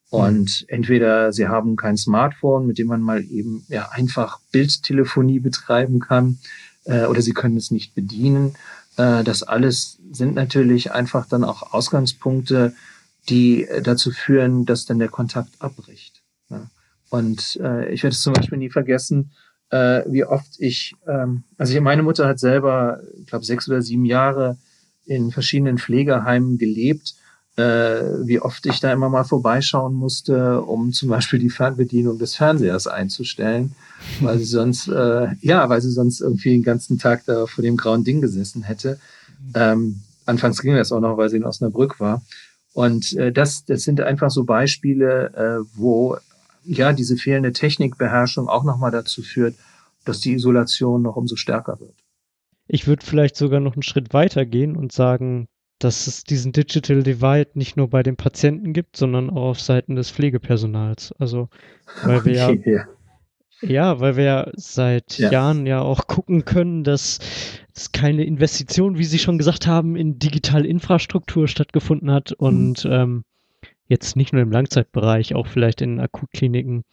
Und mhm. entweder sie haben kein Smartphone, mit dem man mal eben ja einfach Bildtelefonie betreiben kann, äh, oder sie können es nicht bedienen. Äh, das alles sind natürlich einfach dann auch Ausgangspunkte, die äh, dazu führen, dass dann der Kontakt abbricht. Ja. Und äh, ich werde es zum Beispiel nie vergessen, äh, wie oft ich, ähm, also meine Mutter hat selber, ich glaube, sechs oder sieben Jahre in verschiedenen Pflegeheimen gelebt, äh, wie oft ich da immer mal vorbeischauen musste, um zum Beispiel die Fernbedienung des Fernsehers einzustellen, weil sie sonst, äh, ja, weil sie sonst irgendwie den ganzen Tag da vor dem grauen Ding gesessen hätte. Ähm, anfangs ging das auch noch, weil sie in Osnabrück war. Und äh, das, das sind einfach so Beispiele, äh, wo ja diese fehlende Technikbeherrschung auch nochmal dazu führt, dass die Isolation noch umso stärker wird. Ich würde vielleicht sogar noch einen Schritt weiter gehen und sagen, dass es diesen Digital Divide nicht nur bei den Patienten gibt, sondern auch auf Seiten des Pflegepersonals. Also, weil wir okay, ja, ja, ja. weil wir ja seit ja. Jahren ja auch gucken können, dass dass keine Investition, wie Sie schon gesagt haben, in digitale Infrastruktur stattgefunden hat und mhm. ähm, jetzt nicht nur im Langzeitbereich, auch vielleicht in Akutkliniken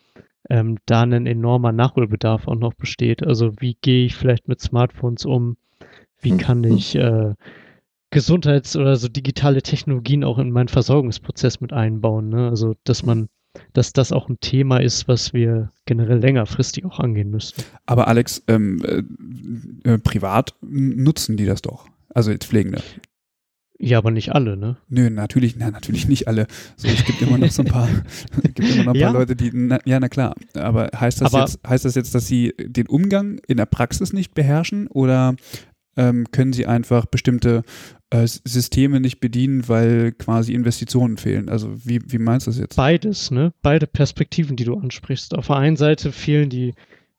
ähm, da ein enormer Nachholbedarf auch noch besteht. Also wie gehe ich vielleicht mit Smartphones um? Wie mhm. kann ich äh, Gesundheits- oder so digitale Technologien auch in meinen Versorgungsprozess mit einbauen? Ne? Also dass man dass das auch ein Thema ist, was wir generell längerfristig auch angehen müssen. Aber Alex, ähm, äh, äh, privat nutzen die das doch. Also jetzt Pflegende. Ja, aber nicht alle, ne? Nö, natürlich, na, natürlich nicht alle. So, es gibt immer noch so ein paar, gibt immer noch ein ja. paar Leute, die, na, ja, na klar. Aber heißt das aber jetzt, heißt das jetzt, dass sie den Umgang in der Praxis nicht beherrschen oder ähm, können sie einfach bestimmte äh, Systeme nicht bedienen, weil quasi Investitionen fehlen. Also wie, wie meinst du das jetzt? Beides, ne? Beide Perspektiven, die du ansprichst. Auf der einen Seite fehlen die,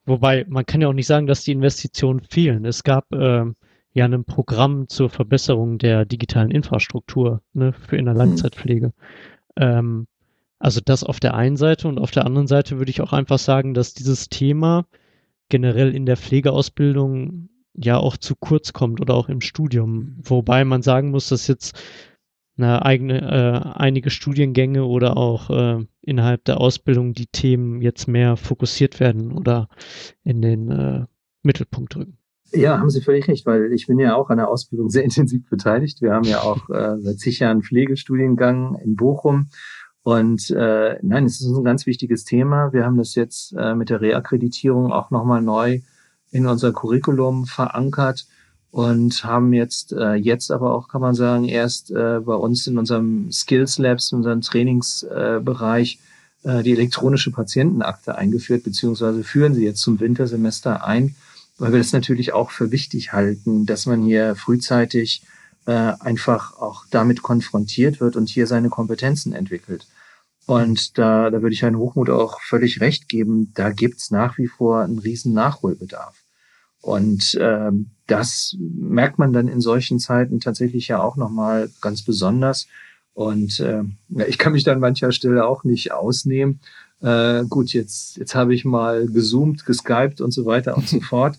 wobei man kann ja auch nicht sagen, dass die Investitionen fehlen. Es gab äh, ja ein Programm zur Verbesserung der digitalen Infrastruktur ne, für in der mhm. Langzeitpflege. Mhm. Ähm, also das auf der einen Seite und auf der anderen Seite würde ich auch einfach sagen, dass dieses Thema generell in der Pflegeausbildung ja auch zu kurz kommt oder auch im Studium. Mhm. Wobei man sagen muss, dass jetzt eine eigene, äh, einige Studiengänge oder auch äh, innerhalb der Ausbildung die Themen jetzt mehr fokussiert werden oder in den äh, Mittelpunkt rücken. Ja, haben Sie völlig recht, weil ich bin ja auch an der Ausbildung sehr intensiv beteiligt. Wir haben ja auch äh, seit zig Jahren Pflegestudiengang in Bochum. Und äh, nein, es ist ein ganz wichtiges Thema. Wir haben das jetzt äh, mit der Reakkreditierung auch nochmal neu in unser Curriculum verankert und haben jetzt, äh, jetzt aber auch, kann man sagen, erst äh, bei uns in unserem Skills Labs, in unserem Trainingsbereich äh, die elektronische Patientenakte eingeführt, beziehungsweise führen sie jetzt zum Wintersemester ein weil wir das natürlich auch für wichtig halten, dass man hier frühzeitig äh, einfach auch damit konfrontiert wird und hier seine Kompetenzen entwickelt. Und da, da würde ich Herrn Hochmut auch völlig recht geben, da gibt's nach wie vor einen riesen Nachholbedarf. Und äh, das merkt man dann in solchen Zeiten tatsächlich ja auch nochmal ganz besonders. Und äh, ich kann mich dann mancher Stelle auch nicht ausnehmen, äh, gut, jetzt, jetzt habe ich mal gezoomt, geskypt und so weiter und so fort.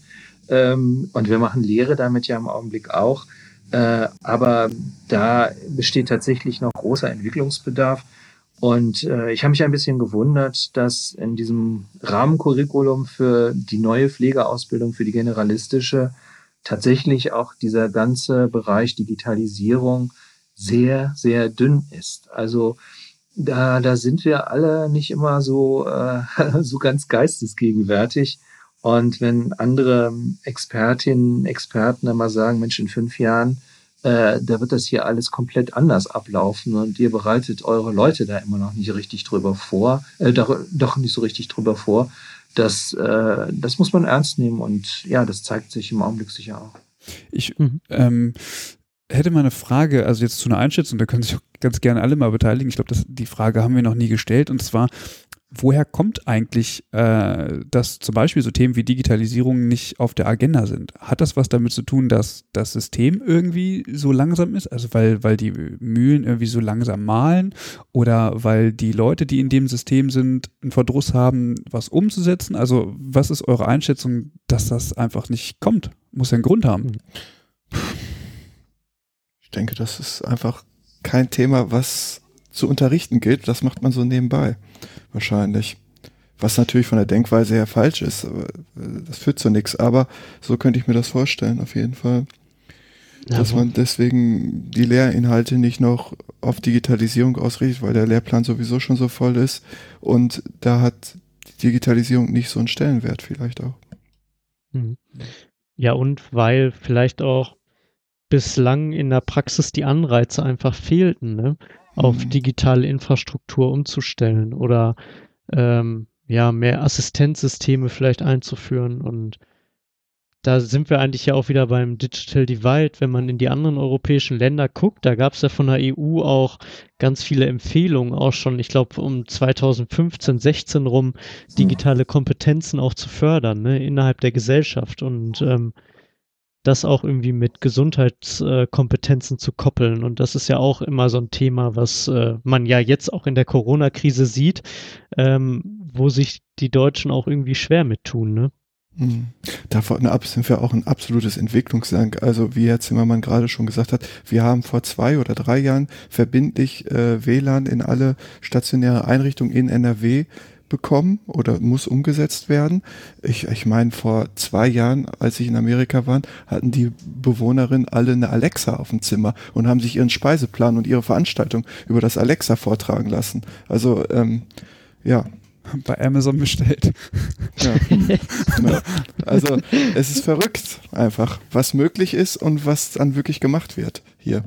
Ähm, und wir machen Lehre damit ja im Augenblick auch. Äh, aber da besteht tatsächlich noch großer Entwicklungsbedarf. Und äh, ich habe mich ein bisschen gewundert, dass in diesem Rahmencurriculum für die neue Pflegeausbildung, für die generalistische, tatsächlich auch dieser ganze Bereich Digitalisierung sehr, sehr dünn ist. Also da, da sind wir alle nicht immer so, äh, so ganz geistesgegenwärtig. Und wenn andere Expertinnen, Experten immer sagen, Mensch, in fünf Jahren, äh, da wird das hier alles komplett anders ablaufen und ihr bereitet eure Leute da immer noch nicht richtig drüber vor, äh, doch, doch nicht so richtig drüber vor. Das, äh, das muss man ernst nehmen und ja, das zeigt sich im Augenblick sicher auch. Ich mhm. ähm, hätte mal eine Frage, also jetzt zu einer Einschätzung, da können sich auch ganz gerne alle mal beteiligen. Ich glaube, die Frage haben wir noch nie gestellt. Und zwar, woher kommt eigentlich, äh, dass zum Beispiel so Themen wie Digitalisierung nicht auf der Agenda sind? Hat das was damit zu tun, dass das System irgendwie so langsam ist? Also weil, weil die Mühlen irgendwie so langsam malen oder weil die Leute, die in dem System sind, einen Verdruss haben, was umzusetzen? Also was ist eure Einschätzung, dass das einfach nicht kommt? Muss ja einen Grund haben. Ich denke, das ist einfach kein Thema, was zu unterrichten gilt. Das macht man so nebenbei. Wahrscheinlich. Was natürlich von der Denkweise her falsch ist. Äh, das führt zu nichts. Aber so könnte ich mir das vorstellen, auf jeden Fall. Ja, dass man deswegen die Lehrinhalte nicht noch auf Digitalisierung ausrichtet, weil der Lehrplan sowieso schon so voll ist. Und da hat die Digitalisierung nicht so einen Stellenwert vielleicht auch. Mhm. Ja, und weil vielleicht auch bislang in der Praxis die Anreize einfach fehlten, ne? Auf mhm. digitale Infrastruktur umzustellen oder ähm, ja, mehr Assistenzsysteme vielleicht einzuführen. Und da sind wir eigentlich ja auch wieder beim Digital Divide. Wenn man in die anderen europäischen Länder guckt, da gab es ja von der EU auch ganz viele Empfehlungen, auch schon, ich glaube, um 2015, 16 rum, mhm. digitale Kompetenzen auch zu fördern, ne, innerhalb der Gesellschaft. Und ähm, das auch irgendwie mit Gesundheitskompetenzen zu koppeln. Und das ist ja auch immer so ein Thema, was äh, man ja jetzt auch in der Corona-Krise sieht, ähm, wo sich die Deutschen auch irgendwie schwer mit tun. Ne? Mhm. Davon ab sind wir auch ein absolutes Entwicklungsland. Also wie Herr Zimmermann gerade schon gesagt hat, wir haben vor zwei oder drei Jahren verbindlich äh, WLAN in alle stationäre Einrichtungen in NRW bekommen oder muss umgesetzt werden. Ich, ich meine, vor zwei Jahren, als ich in Amerika war, hatten die Bewohnerinnen alle eine Alexa auf dem Zimmer und haben sich ihren Speiseplan und ihre Veranstaltung über das Alexa vortragen lassen. Also, ähm, ja. Bei Amazon bestellt. Ja. also es ist verrückt einfach, was möglich ist und was dann wirklich gemacht wird hier.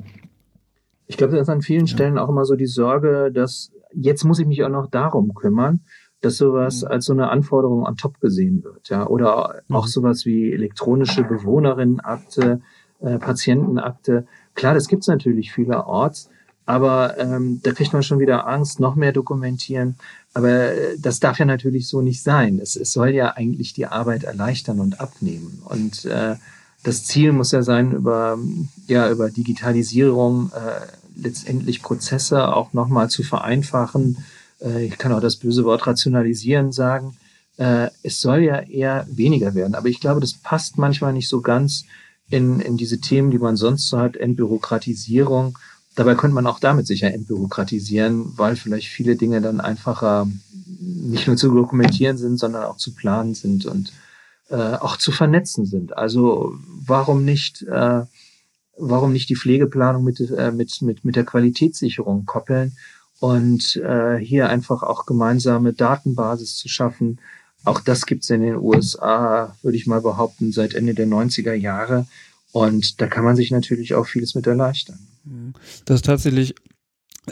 Ich glaube, da ist an vielen Stellen auch immer so die Sorge, dass jetzt muss ich mich auch noch darum kümmern dass sowas mhm. als so eine Anforderung on top gesehen wird, ja, oder auch mhm. sowas wie elektronische Bewohnerinnenakte, äh, Patientenakte. Klar, das gibt's natürlich vielerorts, aber ähm, da kriegt man schon wieder Angst, noch mehr dokumentieren. Aber äh, das darf ja natürlich so nicht sein. Es, es soll ja eigentlich die Arbeit erleichtern und abnehmen. Und äh, das Ziel muss ja sein, über, ja, über Digitalisierung äh, letztendlich Prozesse auch nochmal zu vereinfachen, äh, ich kann auch das böse Wort rationalisieren sagen, äh, es soll ja eher weniger werden. Aber ich glaube, das passt manchmal nicht so ganz in, in diese Themen, die man sonst so hat, Entbürokratisierung. Dabei könnte man auch damit sicher entbürokratisieren, weil vielleicht viele Dinge dann einfacher nicht nur zu dokumentieren sind, sondern auch zu planen sind und äh, auch zu vernetzen sind. Also warum nicht, äh, warum nicht die Pflegeplanung mit, äh, mit, mit, mit der Qualitätssicherung koppeln und äh, hier einfach auch gemeinsame Datenbasis zu schaffen. Auch das gibt's in den USA, würde ich mal behaupten, seit Ende der 90er Jahre. Und da kann man sich natürlich auch vieles mit erleichtern. Das ist tatsächlich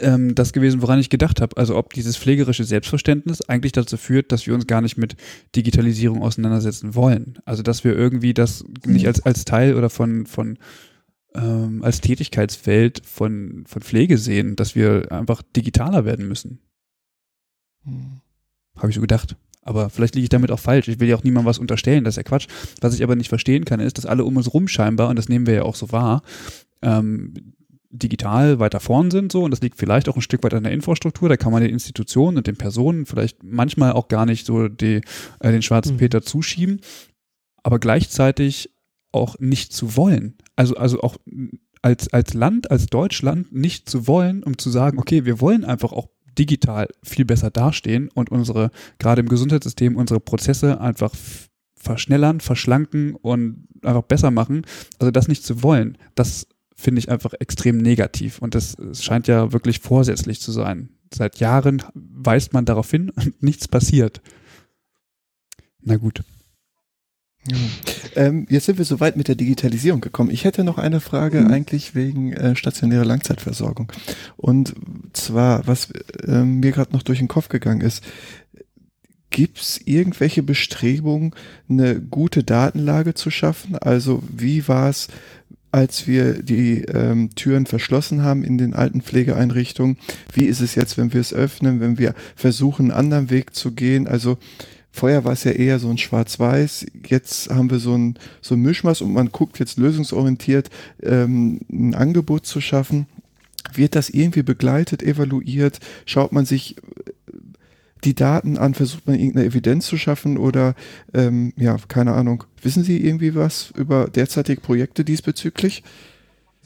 ähm, das gewesen, woran ich gedacht habe. Also ob dieses pflegerische Selbstverständnis eigentlich dazu führt, dass wir uns gar nicht mit Digitalisierung auseinandersetzen wollen. Also dass wir irgendwie das nicht mhm. als, als Teil oder von, von ähm, als Tätigkeitsfeld von, von Pflege sehen, dass wir einfach digitaler werden müssen. Hm. Habe ich so gedacht. Aber vielleicht liege ich damit auch falsch. Ich will ja auch niemandem was unterstellen, das ist ja Quatsch. Was ich aber nicht verstehen kann, ist, dass alle um uns rum scheinbar, und das nehmen wir ja auch so wahr, ähm, digital weiter vorn sind so und das liegt vielleicht auch ein Stück weit an der Infrastruktur. Da kann man den Institutionen und den Personen vielleicht manchmal auch gar nicht so die, äh, den schwarzen mhm. Peter zuschieben, aber gleichzeitig auch nicht zu wollen. Also, also auch als, als Land, als Deutschland nicht zu wollen, um zu sagen, okay, wir wollen einfach auch digital viel besser dastehen und unsere, gerade im Gesundheitssystem, unsere Prozesse einfach verschnellern, verschlanken und einfach besser machen. Also das nicht zu wollen, das finde ich einfach extrem negativ und das, scheint ja wirklich vorsätzlich zu sein. Seit Jahren weist man darauf hin und nichts passiert. Na gut. Ja. Ähm, jetzt sind wir soweit mit der Digitalisierung gekommen. Ich hätte noch eine Frage mhm. eigentlich wegen äh, stationärer Langzeitversorgung. Und zwar, was äh, mir gerade noch durch den Kopf gegangen ist, gibt es irgendwelche Bestrebungen, eine gute Datenlage zu schaffen? Also wie war es, als wir die ähm, Türen verschlossen haben in den alten Pflegeeinrichtungen? Wie ist es jetzt, wenn wir es öffnen, wenn wir versuchen, einen anderen Weg zu gehen? Also Vorher war es ja eher so ein Schwarz-Weiß. Jetzt haben wir so ein, so ein Mischmaß und man guckt jetzt lösungsorientiert, ähm, ein Angebot zu schaffen. Wird das irgendwie begleitet, evaluiert? Schaut man sich äh, die Daten an, versucht man irgendeine Evidenz zu schaffen oder ähm, ja, keine Ahnung. Wissen Sie irgendwie was über derzeitige Projekte diesbezüglich?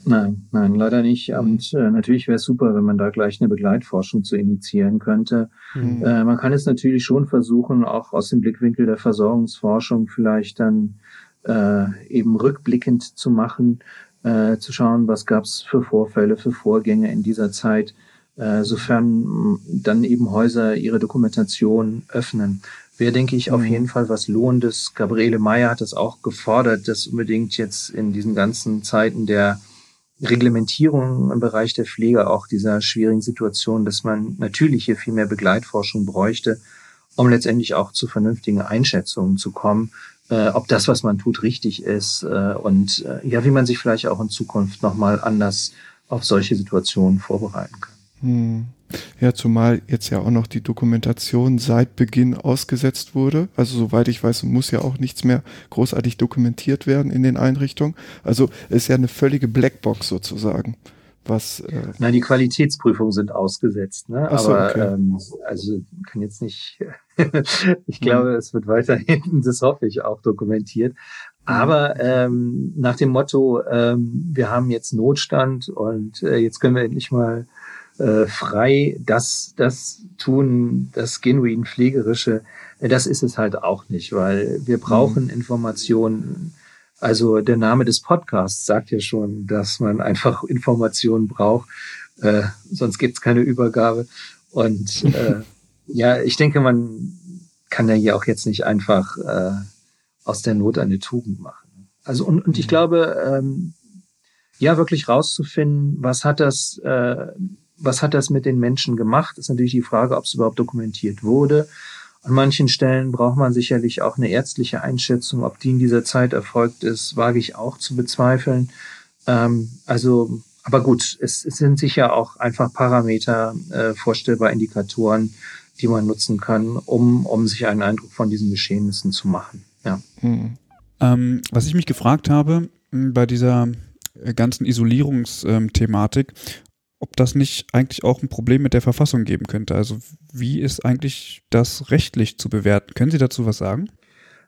Nein, nein, leider nicht. Und äh, natürlich wäre es super, wenn man da gleich eine Begleitforschung zu initiieren könnte. Mhm. Äh, man kann es natürlich schon versuchen, auch aus dem Blickwinkel der Versorgungsforschung vielleicht dann äh, eben rückblickend zu machen, äh, zu schauen, was gab es für Vorfälle, für Vorgänge in dieser Zeit, äh, sofern dann eben Häuser ihre Dokumentation öffnen. Wäre, denke ich, auf mhm. jeden Fall was Lohnendes. Gabriele Meyer hat das auch gefordert, dass unbedingt jetzt in diesen ganzen Zeiten der Reglementierung im Bereich der Pflege auch dieser schwierigen Situation, dass man natürlich hier viel mehr Begleitforschung bräuchte, um letztendlich auch zu vernünftigen Einschätzungen zu kommen, äh, ob das, was man tut, richtig ist äh, und äh, ja, wie man sich vielleicht auch in Zukunft nochmal anders auf solche Situationen vorbereiten kann. Hm. Ja, zumal jetzt ja auch noch die Dokumentation seit Beginn ausgesetzt wurde. Also soweit ich weiß, muss ja auch nichts mehr großartig dokumentiert werden in den Einrichtungen. Also ist ja eine völlige Blackbox sozusagen. Was, äh Nein, die Qualitätsprüfungen sind ausgesetzt, ne? So, Aber okay. ähm, also kann jetzt nicht. ich glaube, hm. es wird weiterhin, das hoffe ich, auch dokumentiert. Aber ähm, nach dem Motto, ähm, wir haben jetzt Notstand und äh, jetzt können wir endlich mal äh, frei das, das tun, das genuin Pflegerische, äh, das ist es halt auch nicht, weil wir brauchen mhm. Informationen. Also der Name des Podcasts sagt ja schon, dass man einfach Informationen braucht, äh, sonst gibt's keine Übergabe. Und äh, ja, ich denke, man kann ja hier auch jetzt nicht einfach äh, aus der Not eine Tugend machen. Also und, und ich mhm. glaube, ähm, ja, wirklich rauszufinden, was hat das äh, was hat das mit den Menschen gemacht? Ist natürlich die Frage, ob es überhaupt dokumentiert wurde. An manchen Stellen braucht man sicherlich auch eine ärztliche Einschätzung. Ob die in dieser Zeit erfolgt ist, wage ich auch zu bezweifeln. Ähm, also, aber gut, es, es, sind sicher auch einfach Parameter, äh, vorstellbar Indikatoren, die man nutzen kann, um, um sich einen Eindruck von diesen Geschehnissen zu machen. Ja. Hm. Ähm, was ich mich gefragt habe bei dieser äh, ganzen Isolierungsthematik, ob das nicht eigentlich auch ein Problem mit der Verfassung geben könnte. Also wie ist eigentlich das rechtlich zu bewerten? Können Sie dazu was sagen?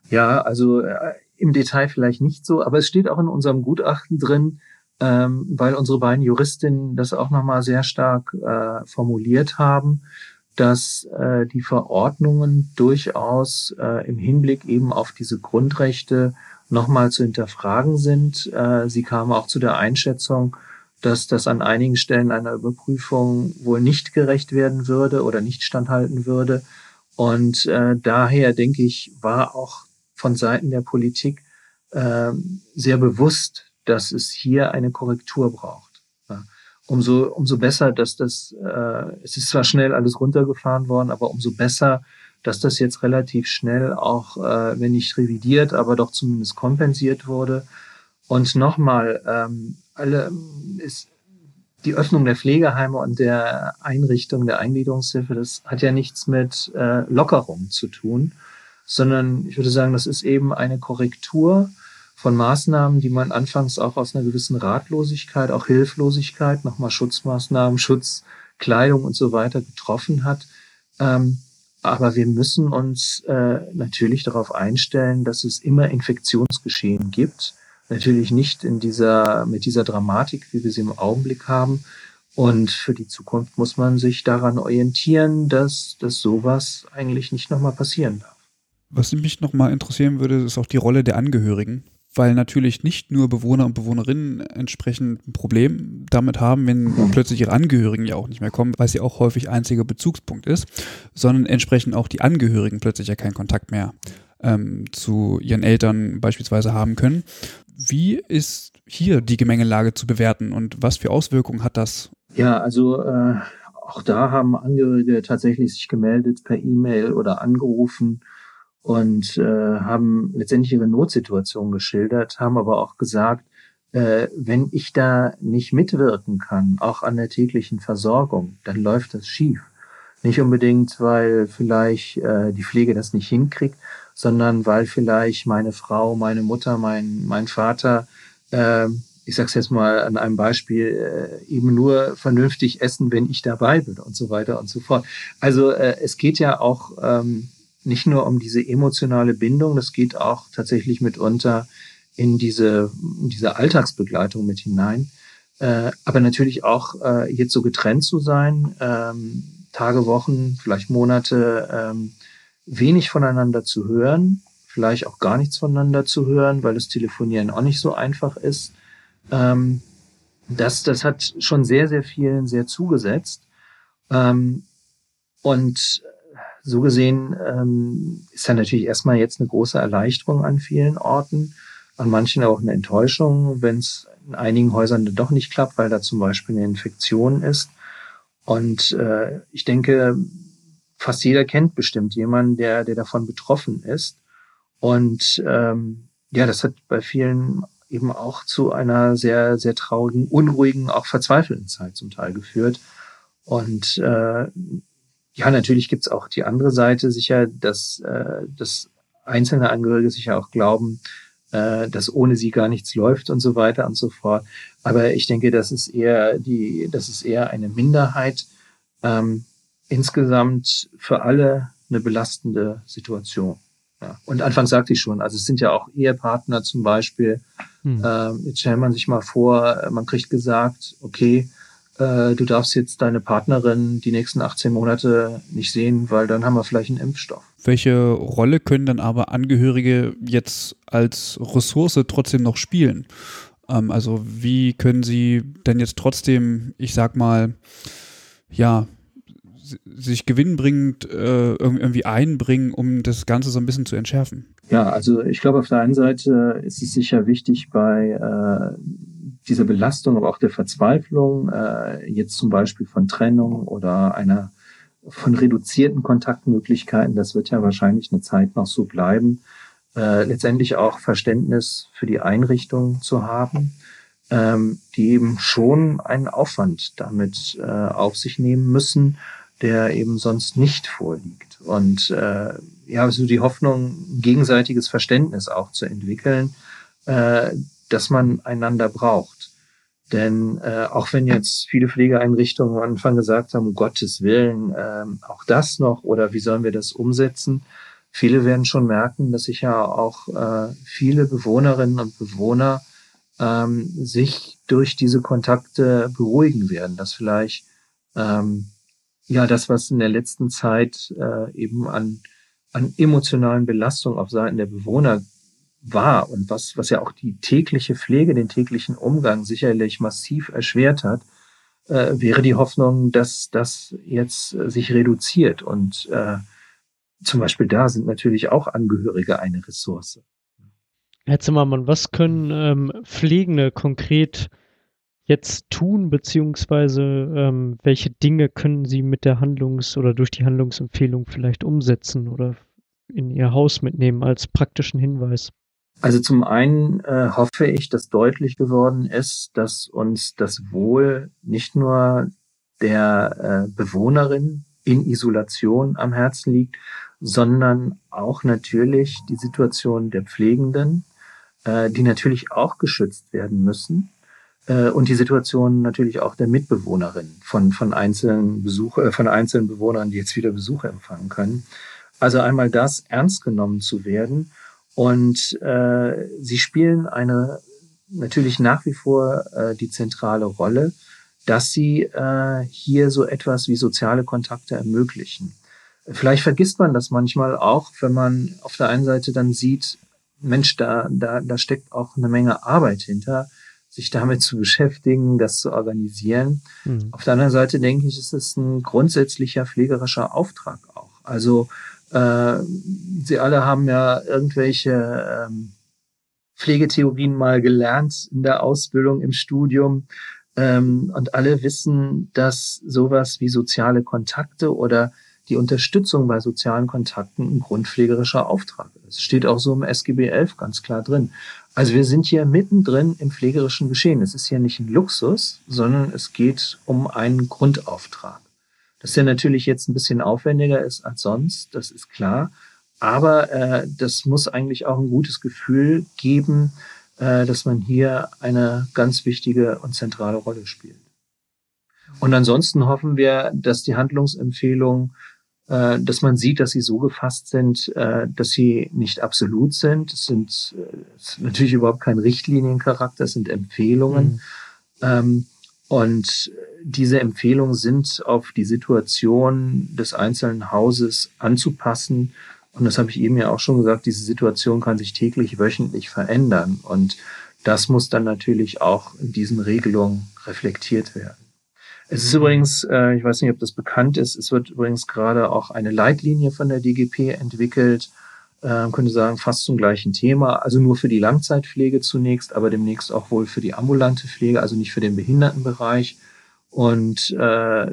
Ja, also äh, im Detail vielleicht nicht so, aber es steht auch in unserem Gutachten drin, ähm, weil unsere beiden Juristinnen das auch nochmal sehr stark äh, formuliert haben. dass äh, die Verordnungen durchaus äh, im Hinblick eben auf diese Grundrechte nochmal zu hinterfragen sind. Äh, sie kamen auch zu der Einschätzung, dass das an einigen Stellen einer Überprüfung wohl nicht gerecht werden würde oder nicht standhalten würde. Und äh, daher denke ich, war auch von Seiten der Politik äh, sehr bewusst, dass es hier eine Korrektur braucht. Ja. Umso, umso besser, dass das, äh, es ist zwar schnell alles runtergefahren worden, aber umso besser, dass das jetzt relativ schnell auch, äh, wenn nicht revidiert, aber doch zumindest kompensiert wurde. Und nochmal, ähm, alle ist die Öffnung der Pflegeheime und der Einrichtung der Eingliederungshilfe, das hat ja nichts mit äh, Lockerung zu tun, sondern ich würde sagen, das ist eben eine Korrektur von Maßnahmen, die man anfangs auch aus einer gewissen Ratlosigkeit, auch Hilflosigkeit, nochmal Schutzmaßnahmen, Schutzkleidung und so weiter getroffen hat. Ähm, aber wir müssen uns äh, natürlich darauf einstellen, dass es immer Infektionsgeschehen gibt. Natürlich nicht in dieser, mit dieser Dramatik, wie wir sie im Augenblick haben. Und für die Zukunft muss man sich daran orientieren, dass, dass sowas eigentlich nicht nochmal passieren darf. Was mich nochmal interessieren würde, ist auch die Rolle der Angehörigen weil natürlich nicht nur Bewohner und Bewohnerinnen entsprechend ein Problem damit haben, wenn plötzlich ihre Angehörigen ja auch nicht mehr kommen, weil sie auch häufig einziger Bezugspunkt ist, sondern entsprechend auch die Angehörigen plötzlich ja keinen Kontakt mehr ähm, zu ihren Eltern beispielsweise haben können. Wie ist hier die Gemengelage zu bewerten und was für Auswirkungen hat das? Ja, also äh, auch da haben Angehörige tatsächlich sich gemeldet per E-Mail oder angerufen und äh, haben letztendlich ihre Notsituation geschildert, haben aber auch gesagt, äh, wenn ich da nicht mitwirken kann, auch an der täglichen Versorgung, dann läuft das schief. Nicht unbedingt, weil vielleicht äh, die Pflege das nicht hinkriegt, sondern weil vielleicht meine Frau, meine Mutter, mein, mein Vater, äh, ich sag's jetzt mal an einem Beispiel, äh, eben nur vernünftig essen, wenn ich dabei bin und so weiter und so fort. Also äh, es geht ja auch ähm, nicht nur um diese emotionale Bindung, das geht auch tatsächlich mitunter in diese, in diese Alltagsbegleitung mit hinein. Äh, aber natürlich auch äh, jetzt so getrennt zu sein, ähm, Tage, Wochen, vielleicht Monate, ähm, wenig voneinander zu hören, vielleicht auch gar nichts voneinander zu hören, weil das Telefonieren auch nicht so einfach ist. Ähm, das, das hat schon sehr, sehr vielen sehr zugesetzt. Ähm, und so gesehen ähm, ist ja natürlich erstmal jetzt eine große Erleichterung an vielen Orten, an manchen auch eine Enttäuschung, wenn es in einigen Häusern doch nicht klappt, weil da zum Beispiel eine Infektion ist. Und äh, ich denke, fast jeder kennt bestimmt jemanden, der, der davon betroffen ist. Und ähm, ja, das hat bei vielen eben auch zu einer sehr, sehr traurigen, unruhigen, auch verzweifelten Zeit zum Teil geführt. Und äh, ja, natürlich gibt's auch die andere Seite sicher, dass, äh, dass einzelne Angehörige sicher auch glauben, äh, dass ohne sie gar nichts läuft und so weiter und so fort. Aber ich denke, das ist eher die, das ist eher eine Minderheit. Ähm, insgesamt für alle eine belastende Situation. Ja. Und anfangs sagte ich schon, also es sind ja auch Ehepartner zum Beispiel. Hm. Ähm, jetzt stellt man sich mal vor, man kriegt gesagt, okay, äh, du darfst jetzt deine Partnerin die nächsten 18 Monate nicht sehen, weil dann haben wir vielleicht einen Impfstoff. Welche Rolle können dann aber Angehörige jetzt als Ressource trotzdem noch spielen? Ähm, also wie können sie denn jetzt trotzdem, ich sag mal, ja, sich gewinnbringend äh, irgendwie einbringen, um das Ganze so ein bisschen zu entschärfen? Ja, also ich glaube, auf der einen Seite ist es sicher wichtig, bei äh, dieser Belastung, aber auch der Verzweiflung, äh, jetzt zum Beispiel von Trennung oder einer von reduzierten Kontaktmöglichkeiten, das wird ja wahrscheinlich eine Zeit noch so bleiben, äh, letztendlich auch Verständnis für die Einrichtung zu haben, ähm, die eben schon einen Aufwand damit äh, auf sich nehmen müssen, der eben sonst nicht vorliegt. Und äh, ja, so die Hoffnung, gegenseitiges Verständnis auch zu entwickeln, äh, dass man einander braucht. Denn äh, auch wenn jetzt viele Pflegeeinrichtungen am Anfang gesagt haben, um Gottes Willen, ähm, auch das noch oder wie sollen wir das umsetzen, viele werden schon merken, dass sich ja auch äh, viele Bewohnerinnen und Bewohner ähm, sich durch diese Kontakte beruhigen werden, dass vielleicht ähm, ja das, was in der letzten Zeit äh, eben an, an emotionalen Belastungen auf Seiten der Bewohner war und was, was ja auch die tägliche Pflege, den täglichen Umgang sicherlich massiv erschwert hat, äh, wäre die Hoffnung, dass das jetzt äh, sich reduziert. Und äh, zum Beispiel da sind natürlich auch Angehörige eine Ressource. Herr Zimmermann, was können ähm, Pflegende konkret jetzt tun, beziehungsweise ähm, welche Dinge können sie mit der Handlungs- oder durch die Handlungsempfehlung vielleicht umsetzen oder in ihr Haus mitnehmen als praktischen Hinweis? Also zum einen äh, hoffe ich, dass deutlich geworden ist, dass uns das Wohl nicht nur der äh, Bewohnerin in Isolation am Herzen liegt, sondern auch natürlich die Situation der Pflegenden, äh, die natürlich auch geschützt werden müssen äh, und die Situation natürlich auch der Mitbewohnerin von von einzelnen Besucher, äh, von einzelnen Bewohnern, die jetzt wieder Besuche empfangen können. Also einmal das ernst genommen zu werden und äh, sie spielen eine natürlich nach wie vor äh, die zentrale Rolle, dass sie äh, hier so etwas wie soziale Kontakte ermöglichen. Vielleicht vergisst man das manchmal auch, wenn man auf der einen Seite dann sieht, Mensch, da, da, da steckt auch eine Menge Arbeit hinter, sich damit zu beschäftigen, das zu organisieren. Mhm. Auf der anderen Seite denke ich, ist es ein grundsätzlicher pflegerischer Auftrag auch. Also äh, Sie alle haben ja irgendwelche ähm, Pflegetheorien mal gelernt in der Ausbildung, im Studium. Ähm, und alle wissen, dass sowas wie soziale Kontakte oder die Unterstützung bei sozialen Kontakten ein grundpflegerischer Auftrag ist. Steht auch so im SGB 11 ganz klar drin. Also wir sind hier mittendrin im pflegerischen Geschehen. Es ist hier nicht ein Luxus, sondern es geht um einen Grundauftrag. Dass der natürlich jetzt ein bisschen aufwendiger ist als sonst, das ist klar. Aber äh, das muss eigentlich auch ein gutes Gefühl geben, äh, dass man hier eine ganz wichtige und zentrale Rolle spielt. Und ansonsten hoffen wir, dass die Handlungsempfehlungen, äh, dass man sieht, dass sie so gefasst sind, äh, dass sie nicht absolut sind. Es sind äh, natürlich überhaupt kein Richtliniencharakter, es sind Empfehlungen. Mhm. Ähm, und diese Empfehlungen sind auf die Situation des einzelnen Hauses anzupassen. Und das habe ich eben ja auch schon gesagt, diese Situation kann sich täglich, wöchentlich verändern. Und das muss dann natürlich auch in diesen Regelungen reflektiert werden. Es ist übrigens, äh, ich weiß nicht, ob das bekannt ist, es wird übrigens gerade auch eine Leitlinie von der DGP entwickelt, äh, könnte sagen, fast zum gleichen Thema. Also nur für die Langzeitpflege zunächst, aber demnächst auch wohl für die ambulante Pflege, also nicht für den Behindertenbereich. Und äh,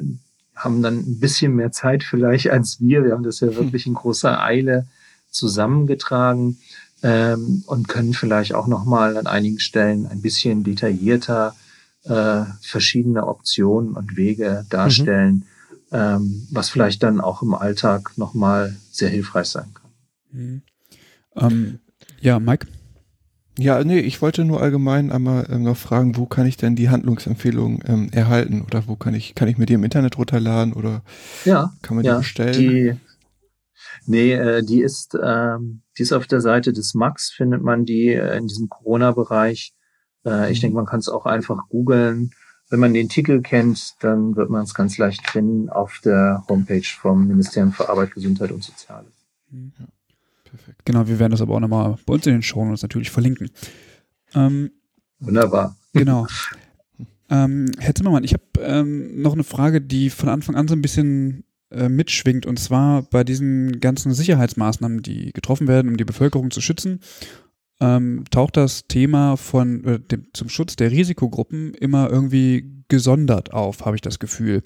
haben dann ein bisschen mehr Zeit vielleicht als wir. Wir haben das ja hm. wirklich in großer Eile zusammengetragen ähm, und können vielleicht auch nochmal an einigen Stellen ein bisschen detaillierter äh, verschiedene Optionen und Wege darstellen, mhm. ähm, was vielleicht dann auch im Alltag nochmal sehr hilfreich sein kann. Mhm. Ähm, ja, Mike? Ja, nee, ich wollte nur allgemein einmal ähm, noch fragen, wo kann ich denn die Handlungsempfehlung ähm, erhalten oder wo kann ich, kann ich mir die im Internet runterladen oder ja, kann man ja, die bestellen? Die, nee, äh, die ist, ähm, die ist auf der Seite des Max, findet man die äh, in diesem Corona-Bereich. Äh, ich mhm. denke, man kann es auch einfach googeln. Wenn man den Titel kennt, dann wird man es ganz leicht finden auf der Homepage vom Ministerium für Arbeit, Gesundheit und Soziales. Mhm. Ja. Perfekt. Genau, wir werden das aber auch nochmal bei uns in den Show Notes natürlich verlinken. Ähm, Wunderbar. Genau. ähm, Herr Zimmermann, ich habe ähm, noch eine Frage, die von Anfang an so ein bisschen äh, mitschwingt. Und zwar bei diesen ganzen Sicherheitsmaßnahmen, die getroffen werden, um die Bevölkerung zu schützen, ähm, taucht das Thema von äh, dem, zum Schutz der Risikogruppen immer irgendwie gesondert auf, habe ich das Gefühl.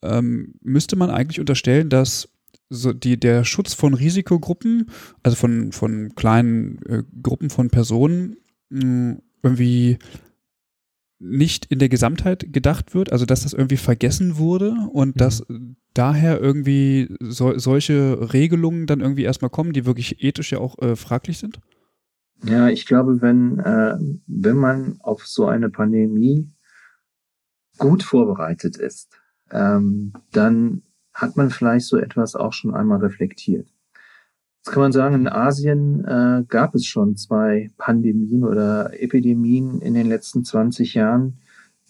Ähm, müsste man eigentlich unterstellen, dass so die, der Schutz von Risikogruppen, also von, von kleinen äh, Gruppen von Personen, mh, irgendwie nicht in der Gesamtheit gedacht wird, also dass das irgendwie vergessen wurde und mhm. dass daher irgendwie so, solche Regelungen dann irgendwie erstmal kommen, die wirklich ethisch ja auch äh, fraglich sind? Ja, ich glaube, wenn, äh, wenn man auf so eine Pandemie gut vorbereitet ist, ähm, dann hat man vielleicht so etwas auch schon einmal reflektiert. Jetzt kann man sagen, in Asien äh, gab es schon zwei Pandemien oder Epidemien in den letzten 20 Jahren,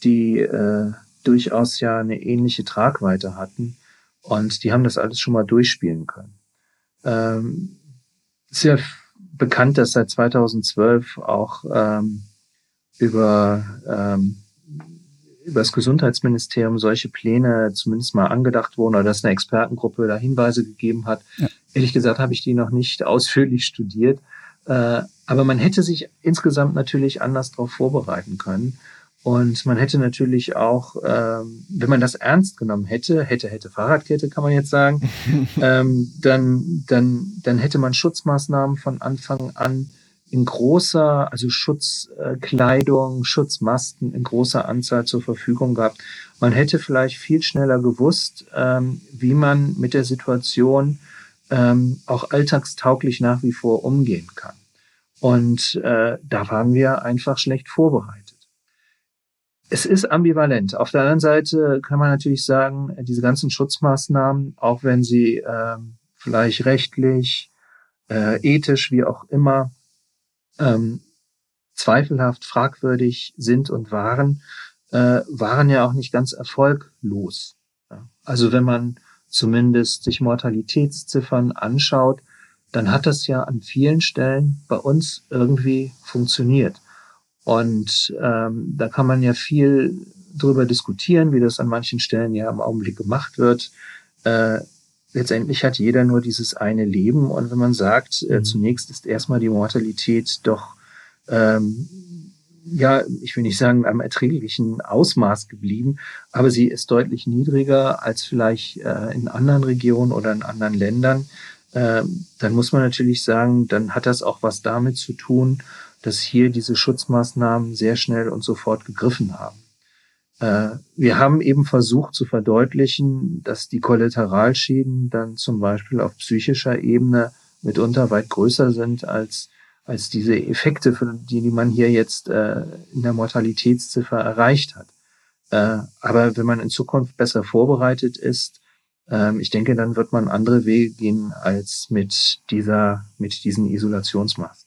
die äh, durchaus ja eine ähnliche Tragweite hatten. Und die haben das alles schon mal durchspielen können. Ähm, ist bekannt, dass seit 2012 auch ähm, über ähm, über das Gesundheitsministerium solche Pläne zumindest mal angedacht wurden oder dass eine Expertengruppe da Hinweise gegeben hat. Ja. Ehrlich gesagt habe ich die noch nicht ausführlich studiert. Äh, aber man hätte sich insgesamt natürlich anders darauf vorbereiten können. Und man hätte natürlich auch, ähm, wenn man das ernst genommen hätte, hätte, hätte Fahrradkette, kann man jetzt sagen, ähm, dann, dann, dann hätte man Schutzmaßnahmen von Anfang an in großer, also Schutzkleidung, Schutzmasken in großer Anzahl zur Verfügung gehabt. Man hätte vielleicht viel schneller gewusst, ähm, wie man mit der Situation ähm, auch alltagstauglich nach wie vor umgehen kann. Und äh, da waren wir einfach schlecht vorbereitet. Es ist ambivalent. Auf der anderen Seite kann man natürlich sagen, diese ganzen Schutzmaßnahmen, auch wenn sie äh, vielleicht rechtlich, äh, ethisch, wie auch immer, ähm, zweifelhaft, fragwürdig sind und waren, äh, waren ja auch nicht ganz erfolglos. Also wenn man zumindest sich Mortalitätsziffern anschaut, dann hat das ja an vielen Stellen bei uns irgendwie funktioniert. Und ähm, da kann man ja viel drüber diskutieren, wie das an manchen Stellen ja im Augenblick gemacht wird. Äh, letztendlich hat jeder nur dieses eine Leben. Und wenn man sagt, äh, mhm. zunächst ist erstmal die Mortalität doch, ähm, ja, ich will nicht sagen, am erträglichen Ausmaß geblieben, aber sie ist deutlich niedriger als vielleicht äh, in anderen Regionen oder in anderen Ländern, äh, dann muss man natürlich sagen, dann hat das auch was damit zu tun, dass hier diese Schutzmaßnahmen sehr schnell und sofort gegriffen haben. Äh, wir haben eben versucht zu verdeutlichen, dass die Kollateralschäden dann zum Beispiel auf psychischer Ebene mitunter weit größer sind als, als diese Effekte, die, man hier jetzt äh, in der Mortalitätsziffer erreicht hat. Äh, aber wenn man in Zukunft besser vorbereitet ist, ähm, ich denke, dann wird man andere Wege gehen als mit dieser, mit diesen Isolationsmaßnahmen.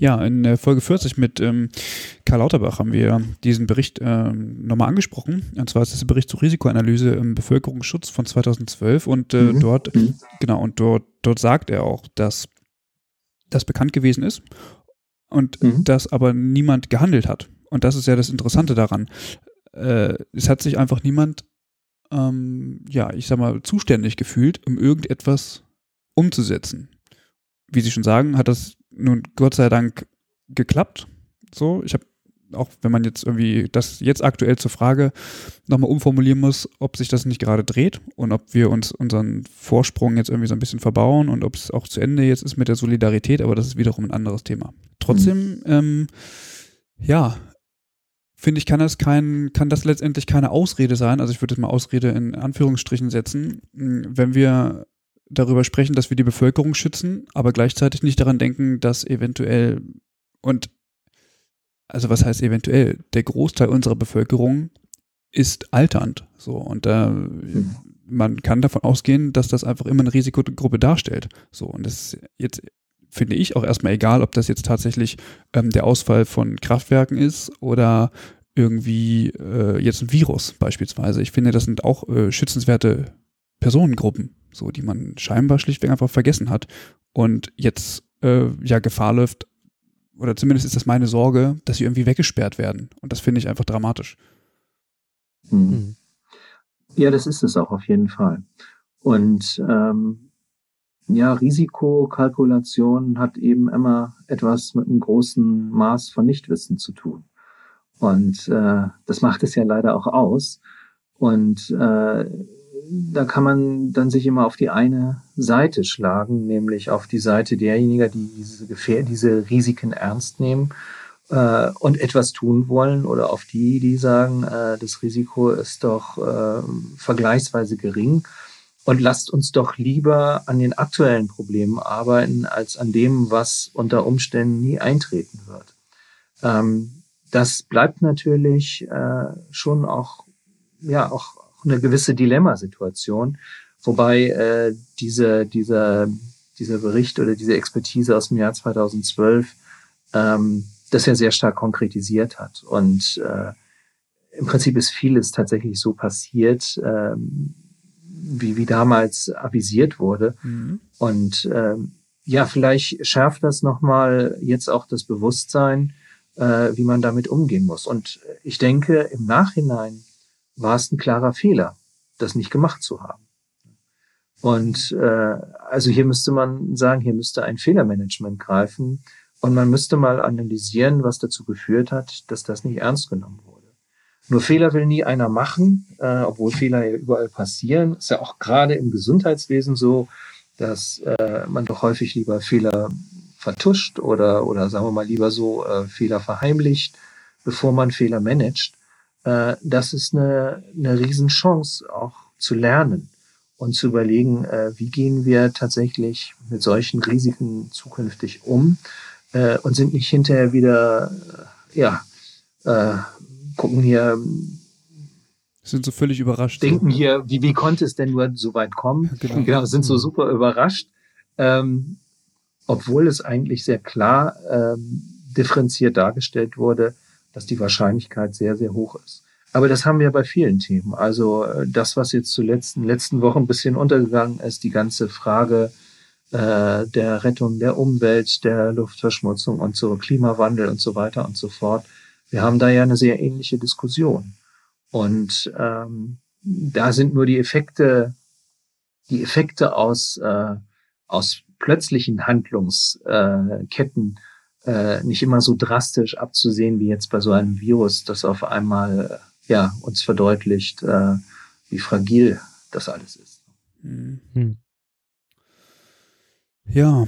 Ja, in der Folge 40 mit ähm, Karl Lauterbach haben wir diesen Bericht ähm, nochmal angesprochen. Und zwar ist das der Bericht zur Risikoanalyse im Bevölkerungsschutz von 2012 und äh, mhm. dort, mhm. genau, und dort, dort sagt er auch, dass das bekannt gewesen ist und mhm. dass aber niemand gehandelt hat. Und das ist ja das Interessante daran. Äh, es hat sich einfach niemand, ähm, ja, ich sag mal, zuständig gefühlt, um irgendetwas umzusetzen. Wie Sie schon sagen, hat das nun Gott sei Dank geklappt. So, ich habe auch wenn man jetzt irgendwie das jetzt aktuell zur Frage nochmal umformulieren muss, ob sich das nicht gerade dreht und ob wir uns unseren Vorsprung jetzt irgendwie so ein bisschen verbauen und ob es auch zu Ende jetzt ist mit der Solidarität, aber das ist wiederum ein anderes Thema. Trotzdem, mhm. ähm, ja, finde ich, kann das kein, kann das letztendlich keine Ausrede sein. Also ich würde jetzt mal Ausrede in Anführungsstrichen setzen, wenn wir darüber sprechen, dass wir die Bevölkerung schützen, aber gleichzeitig nicht daran denken, dass eventuell und also was heißt eventuell, der Großteil unserer Bevölkerung ist alternd. So und da mhm. man kann davon ausgehen, dass das einfach immer eine Risikogruppe darstellt. So und das ist jetzt finde ich auch erstmal egal, ob das jetzt tatsächlich ähm, der Ausfall von Kraftwerken ist oder irgendwie äh, jetzt ein Virus beispielsweise. Ich finde, das sind auch äh, schützenswerte Personengruppen so die man scheinbar schlichtweg einfach vergessen hat und jetzt äh, ja Gefahr läuft, oder zumindest ist das meine Sorge, dass sie irgendwie weggesperrt werden. Und das finde ich einfach dramatisch. Mhm. Ja, das ist es auch auf jeden Fall. Und ähm, ja, Risikokalkulation hat eben immer etwas mit einem großen Maß von Nichtwissen zu tun. Und äh, das macht es ja leider auch aus. Und äh, da kann man dann sich immer auf die eine Seite schlagen, nämlich auf die Seite derjenigen, die diese, Gefähr diese Risiken ernst nehmen äh, und etwas tun wollen, oder auf die, die sagen, äh, das Risiko ist doch äh, vergleichsweise gering und lasst uns doch lieber an den aktuellen Problemen arbeiten, als an dem, was unter Umständen nie eintreten wird. Ähm, das bleibt natürlich äh, schon auch ja auch eine gewisse Dilemmasituation, wobei äh, diese, dieser, dieser Bericht oder diese Expertise aus dem Jahr 2012 ähm, das ja sehr stark konkretisiert hat. Und äh, im Prinzip ist vieles tatsächlich so passiert, ähm, wie, wie damals avisiert wurde. Mhm. Und ähm, ja, vielleicht schärft das nochmal jetzt auch das Bewusstsein, äh, wie man damit umgehen muss. Und ich denke, im Nachhinein war es ein klarer Fehler, das nicht gemacht zu haben. Und äh, also hier müsste man sagen, hier müsste ein Fehlermanagement greifen und man müsste mal analysieren, was dazu geführt hat, dass das nicht ernst genommen wurde. Nur Fehler will nie einer machen, äh, obwohl Fehler ja überall passieren. Ist ja auch gerade im Gesundheitswesen so, dass äh, man doch häufig lieber Fehler vertuscht oder, oder sagen wir mal lieber so äh, Fehler verheimlicht, bevor man Fehler managt. Äh, das ist eine, eine Riesenchance, auch zu lernen und zu überlegen, äh, wie gehen wir tatsächlich mit solchen Risiken zukünftig um äh, und sind nicht hinterher wieder, äh, ja, äh, gucken hier, sind so völlig überrascht. Denken hier, wie, wie konnte es denn nur so weit kommen? Genau, genau sind so mhm. super überrascht. Ähm, obwohl es eigentlich sehr klar ähm, differenziert dargestellt wurde, dass die Wahrscheinlichkeit sehr, sehr hoch ist. Aber das haben wir bei vielen Themen. Also äh, das, was jetzt zuletzt in den letzten Wochen ein bisschen untergegangen ist, die ganze Frage äh, der Rettung der Umwelt, der Luftverschmutzung und so Klimawandel und so weiter und so fort. Wir haben da ja eine sehr ähnliche Diskussion. Und ähm, da sind nur die Effekte, die Effekte aus, äh, aus plötzlichen Handlungsketten äh, nicht immer so drastisch abzusehen wie jetzt bei so einem Virus, das auf einmal ja uns verdeutlicht, äh, wie fragil das alles ist. Mhm. Ja,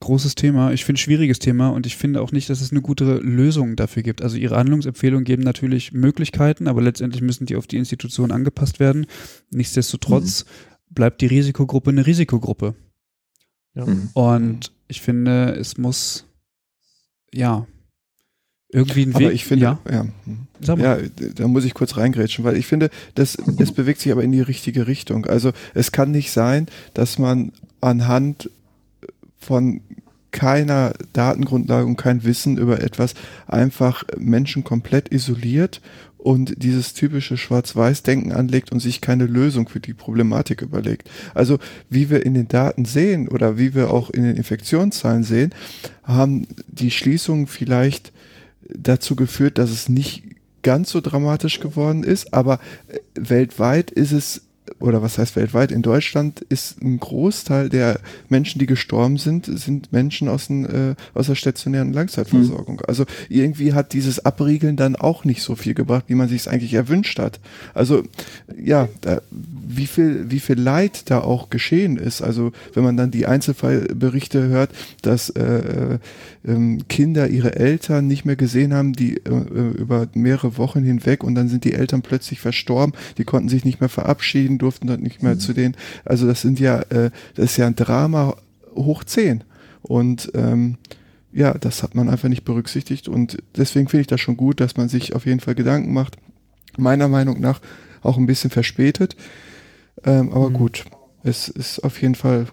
großes Thema. Ich finde schwieriges Thema und ich finde auch nicht, dass es eine gute Lösung dafür gibt. Also ihre Handlungsempfehlungen geben natürlich Möglichkeiten, aber letztendlich müssen die auf die Institution angepasst werden. Nichtsdestotrotz mhm. bleibt die Risikogruppe eine Risikogruppe. Ja. Mhm. Und ich finde, es muss, ja, irgendwie ein Weg. Aber ich finde, ja, ja, ja, da muss ich kurz reingrätschen, weil ich finde, das, es bewegt sich aber in die richtige Richtung. Also es kann nicht sein, dass man anhand von keiner Datengrundlage und kein Wissen über etwas einfach Menschen komplett isoliert und dieses typische Schwarz-Weiß-Denken anlegt und sich keine Lösung für die Problematik überlegt. Also wie wir in den Daten sehen oder wie wir auch in den Infektionszahlen sehen, haben die Schließungen vielleicht dazu geführt, dass es nicht ganz so dramatisch geworden ist, aber weltweit ist es oder was heißt weltweit, in Deutschland ist ein Großteil der Menschen, die gestorben sind, sind Menschen aus, den, äh, aus der stationären Langzeitversorgung. Mhm. Also irgendwie hat dieses Abriegeln dann auch nicht so viel gebracht, wie man sich es eigentlich erwünscht hat. Also ja, da, wie viel, wie viel Leid da auch geschehen ist. Also wenn man dann die Einzelfallberichte hört, dass äh, äh, Kinder ihre Eltern nicht mehr gesehen haben, die äh, äh, über mehrere Wochen hinweg und dann sind die Eltern plötzlich verstorben, die konnten sich nicht mehr verabschieden, durften dort nicht mehr mhm. zu denen. Also das sind ja, äh, das ist ja ein Drama hoch zehn. Und ähm, ja, das hat man einfach nicht berücksichtigt und deswegen finde ich das schon gut, dass man sich auf jeden Fall Gedanken macht. Meiner Meinung nach auch ein bisschen verspätet. Ähm, aber mhm. gut, es ist auf jeden Fall,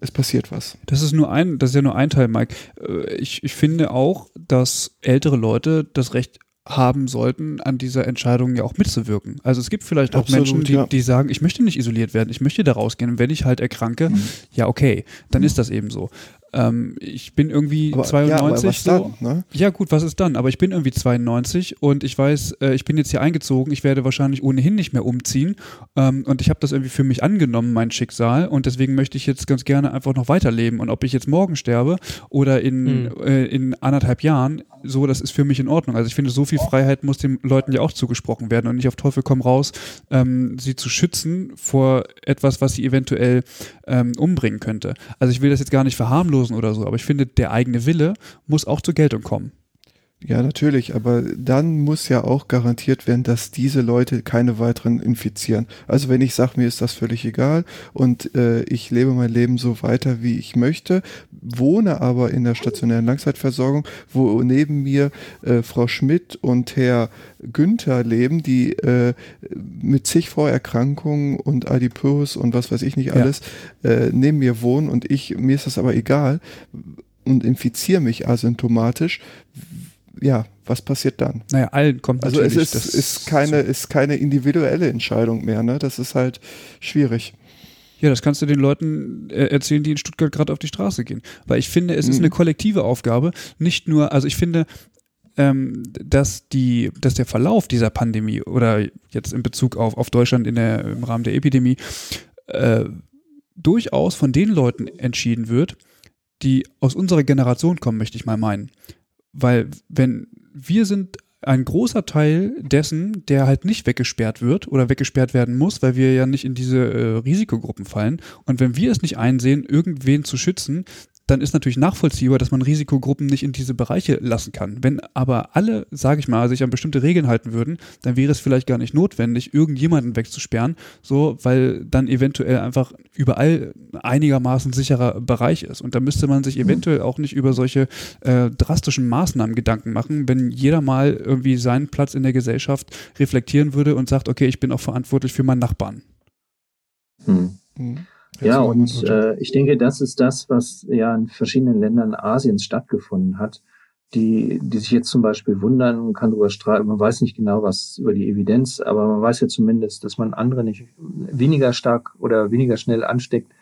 es passiert was. Das ist nur ein, das ist ja nur ein Teil, Mike. Äh, ich, ich finde auch, dass ältere Leute das Recht haben sollten, an dieser Entscheidung ja auch mitzuwirken. Also es gibt vielleicht auch Absolut, Menschen, die, ja. die sagen, ich möchte nicht isoliert werden, ich möchte da rausgehen. Und wenn ich halt erkranke, mhm. ja okay, dann mhm. ist das eben so. Ähm, ich bin irgendwie aber, 92. Ja, was so. dann, ne? ja, gut, was ist dann? Aber ich bin irgendwie 92 und ich weiß, äh, ich bin jetzt hier eingezogen. Ich werde wahrscheinlich ohnehin nicht mehr umziehen. Ähm, und ich habe das irgendwie für mich angenommen, mein Schicksal. Und deswegen möchte ich jetzt ganz gerne einfach noch weiterleben. Und ob ich jetzt morgen sterbe oder in, mhm. äh, in anderthalb Jahren, so, das ist für mich in Ordnung. Also ich finde, so viel Freiheit muss den Leuten ja auch zugesprochen werden und nicht auf Teufel komm raus, ähm, sie zu schützen vor etwas, was sie eventuell ähm, umbringen könnte. Also ich will das jetzt gar nicht verharmlosen oder so, aber ich finde, der eigene Wille muss auch zur Geltung kommen. Ja, natürlich, aber dann muss ja auch garantiert werden, dass diese Leute keine weiteren infizieren. Also wenn ich sage, mir ist das völlig egal und äh, ich lebe mein Leben so weiter, wie ich möchte, wohne aber in der stationären Langzeitversorgung, wo neben mir äh, Frau Schmidt und Herr Günther leben, die äh, mit zig Vorerkrankungen und Adipös und was weiß ich nicht alles ja. äh, neben mir wohnen und ich, mir ist das aber egal und infiziere mich asymptomatisch ja, was passiert dann? Naja, allen kommt Also es natürlich ist, ist, keine, ist keine individuelle Entscheidung mehr, ne? Das ist halt schwierig. Ja, das kannst du den Leuten äh, erzählen, die in Stuttgart gerade auf die Straße gehen. Weil ich finde, es ist Mhm. eine kollektive Aufgabe, nicht nur, also ich finde, ähm, dass, die, dass der Verlauf dieser Pandemie oder jetzt in Bezug auf, auf Deutschland in der, im Rahmen der Epidemie äh, durchaus von den Leuten entschieden wird, die aus unserer Generation kommen, möchte ich mal meinen. Weil wenn wir sind ein großer Teil dessen, der halt nicht weggesperrt wird oder weggesperrt werden muss, weil wir ja nicht in diese äh, Risikogruppen fallen. Und wenn wir es nicht einsehen, irgendwen zu schützen, dann ist natürlich nachvollziehbar, dass man Risikogruppen nicht in diese Bereiche lassen kann. Wenn aber alle, sage ich mal, sich an bestimmte Regeln halten würden, dann wäre es vielleicht gar nicht notwendig, irgendjemanden wegzusperren, so, weil dann eventuell einfach überall einigermaßen sicherer Bereich ist. Und da müsste man sich eventuell auch nicht über solche äh, drastischen Maßnahmen Gedanken machen, wenn jeder mal irgendwie seinen Platz in der Gesellschaft reflektieren würde und sagt, okay, ich bin auch verantwortlich für meinen Nachbarn. Hm. Mhm. Ja, und äh, ich denke, das ist das, was ja in verschiedenen Ländern Asiens stattgefunden hat, die, die sich jetzt zum Beispiel wundern, man kann darüber streiten, man weiß nicht genau was über die Evidenz, aber man weiß ja zumindest, dass man andere nicht weniger stark oder weniger schnell ansteckt,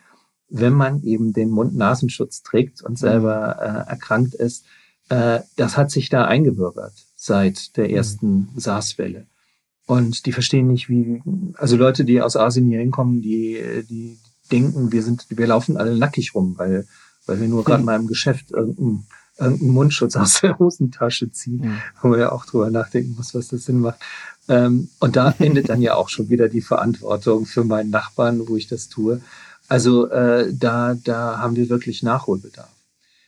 wenn man eben den Mund-Nasenschutz trägt und selber äh, erkrankt ist. Äh, das hat sich da eingebürgert seit der ersten SARS-Welle. Und die verstehen nicht, wie, also Leute, die aus Asien hier hinkommen, die, die denken, wir sind, wir laufen alle nackig rum, weil, weil wir nur gerade mal im Geschäft irgendeinen irgendeinen Mundschutz aus der Hosentasche ziehen, Mhm. wo man ja auch drüber nachdenken muss, was das Sinn macht. Ähm, und da endet dann ja auch schon wieder die Verantwortung für meinen Nachbarn, wo ich das tue. Also äh, da, da haben wir wirklich Nachholbedarf.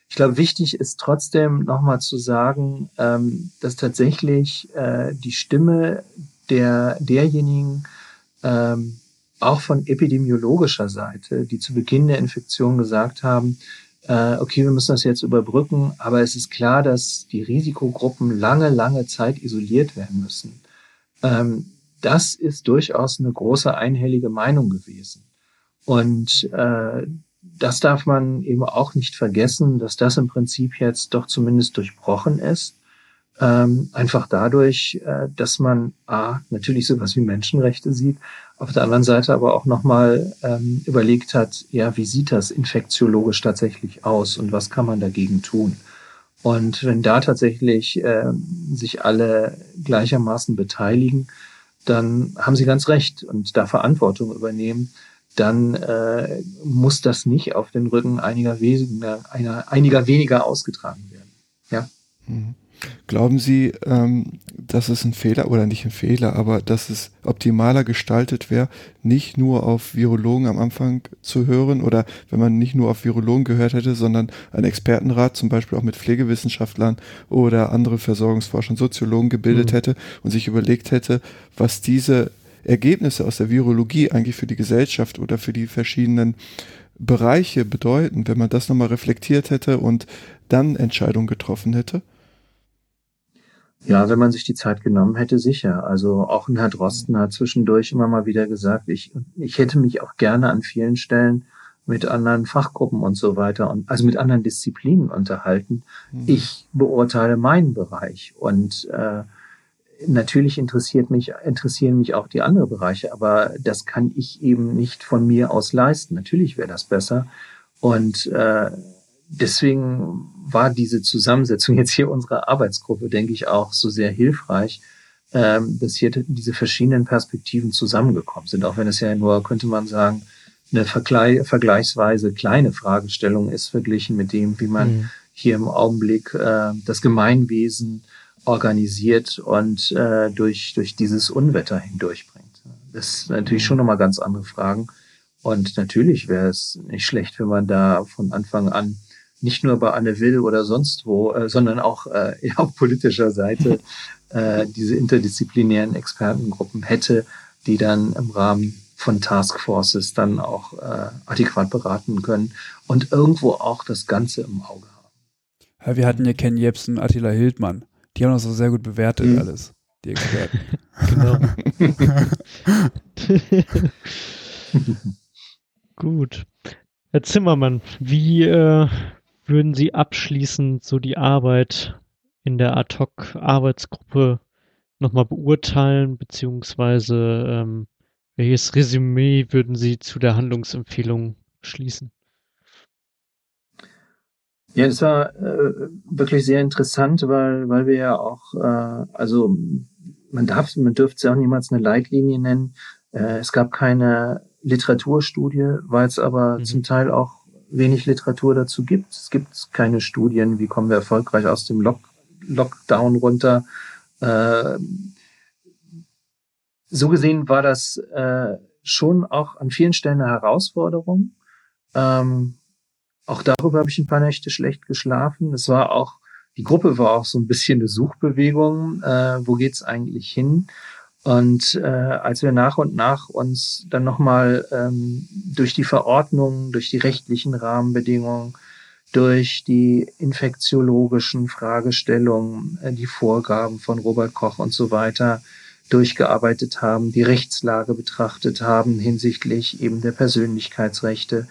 Ich glaube, wichtig ist trotzdem nochmal zu sagen, ähm, dass tatsächlich äh, die Stimme der derjenigen ähm, auch von epidemiologischer Seite, die zu Beginn der Infektion gesagt haben, äh, okay, wir müssen das jetzt überbrücken, aber es ist klar, dass die Risikogruppen lange, lange Zeit isoliert werden müssen. Ähm, das ist durchaus eine große einhellige Meinung gewesen. Und äh, das darf man eben auch nicht vergessen, dass das im Prinzip jetzt doch zumindest durchbrochen ist. Ähm, einfach dadurch, äh, dass man A, natürlich sowas wie Menschenrechte sieht, auf der anderen Seite aber auch nochmal ähm, überlegt hat, ja, wie sieht das infektiologisch tatsächlich aus und was kann man dagegen tun? Und wenn da tatsächlich äh, sich alle gleichermaßen beteiligen, dann haben sie ganz recht und da Verantwortung übernehmen, dann äh, muss das nicht auf den Rücken einiger weniger, einer, einiger weniger ausgetragen werden. Ja. Mhm. Glauben Sie, ähm, dass es ein Fehler oder nicht ein Fehler, aber dass es optimaler gestaltet wäre, nicht nur auf Virologen am Anfang zu hören oder wenn man nicht nur auf Virologen gehört hätte, sondern einen Expertenrat, zum Beispiel auch mit Pflegewissenschaftlern oder andere Versorgungsforschern, Soziologen gebildet Mhm. hätte und sich überlegt hätte, was diese Ergebnisse aus der Virologie eigentlich für die Gesellschaft oder für die verschiedenen Bereiche bedeuten, wenn man das nochmal reflektiert hätte und dann Entscheidungen getroffen hätte? Ja, wenn man sich die Zeit genommen hätte, sicher. Also auch ein Herr Drosten hat zwischendurch immer mal wieder gesagt, ich, ich hätte mich auch gerne an vielen Stellen mit anderen Fachgruppen und so weiter und also mit anderen Disziplinen unterhalten. Mhm. Ich beurteile meinen Bereich und äh, natürlich interessiert mich interessieren mich auch die anderen Bereiche, aber das kann ich eben nicht von mir aus leisten. Natürlich wäre das besser und äh, deswegen war diese Zusammensetzung jetzt hier unserer Arbeitsgruppe, denke ich, auch so sehr hilfreich, ähm, dass hier diese verschiedenen Perspektiven zusammengekommen sind. Auch wenn es ja nur, könnte man sagen, eine vergleich vergleichsweise kleine Fragestellung ist, verglichen mit dem, wie man Mhm. hier im Augenblick äh, das Gemeinwesen organisiert und äh, durch, durch dieses Unwetter hindurchbringt. Das sind natürlich schon nochmal ganz andere Fragen. Und natürlich wäre es nicht schlecht, wenn man da von Anfang an nicht nur bei Anne Will oder sonst wo, äh, sondern auch äh, auf politischer Seite äh, diese interdisziplinären Expertengruppen hätte, die dann im Rahmen von Taskforces dann auch äh, adäquat beraten können und irgendwo auch das Ganze im Auge haben. Ja, wir hatten ja Ken Jebsen, Attila Hildmann. Die haben das so sehr gut bewertet Mhm. alles, die Experten. Genau. Gut. Herr Zimmermann, wie äh, würden Sie abschließend so die Arbeit in der Ad-Hoc-Arbeitsgruppe nochmal beurteilen, beziehungsweise ähm, welches Resümee würden Sie zu der Handlungsempfehlung schließen? Ja, das war äh, wirklich sehr interessant, weil, weil wir ja auch, äh, also man darf, man dürfte es ja auch niemals eine Leitlinie nennen. Äh, es gab keine Literaturstudie, weil es aber mhm. zum Teil auch wenig Literatur dazu gibt. Es gibt keine Studien, wie kommen wir erfolgreich aus dem Lock Lockdown runter. Äh, so gesehen war das äh, schon auch an vielen Stellen eine Herausforderung. Ähm, auch darüber habe ich ein paar Nächte schlecht geschlafen. Es war auch, die Gruppe war auch so ein bisschen eine Suchbewegung. Äh, wo geht's eigentlich hin? Und äh, als wir nach und nach uns dann nochmal ähm, durch die Verordnungen, durch die rechtlichen Rahmenbedingungen, durch die infektiologischen Fragestellungen, äh, die Vorgaben von Robert Koch und so weiter durchgearbeitet haben, die Rechtslage betrachtet haben hinsichtlich eben der Persönlichkeitsrechte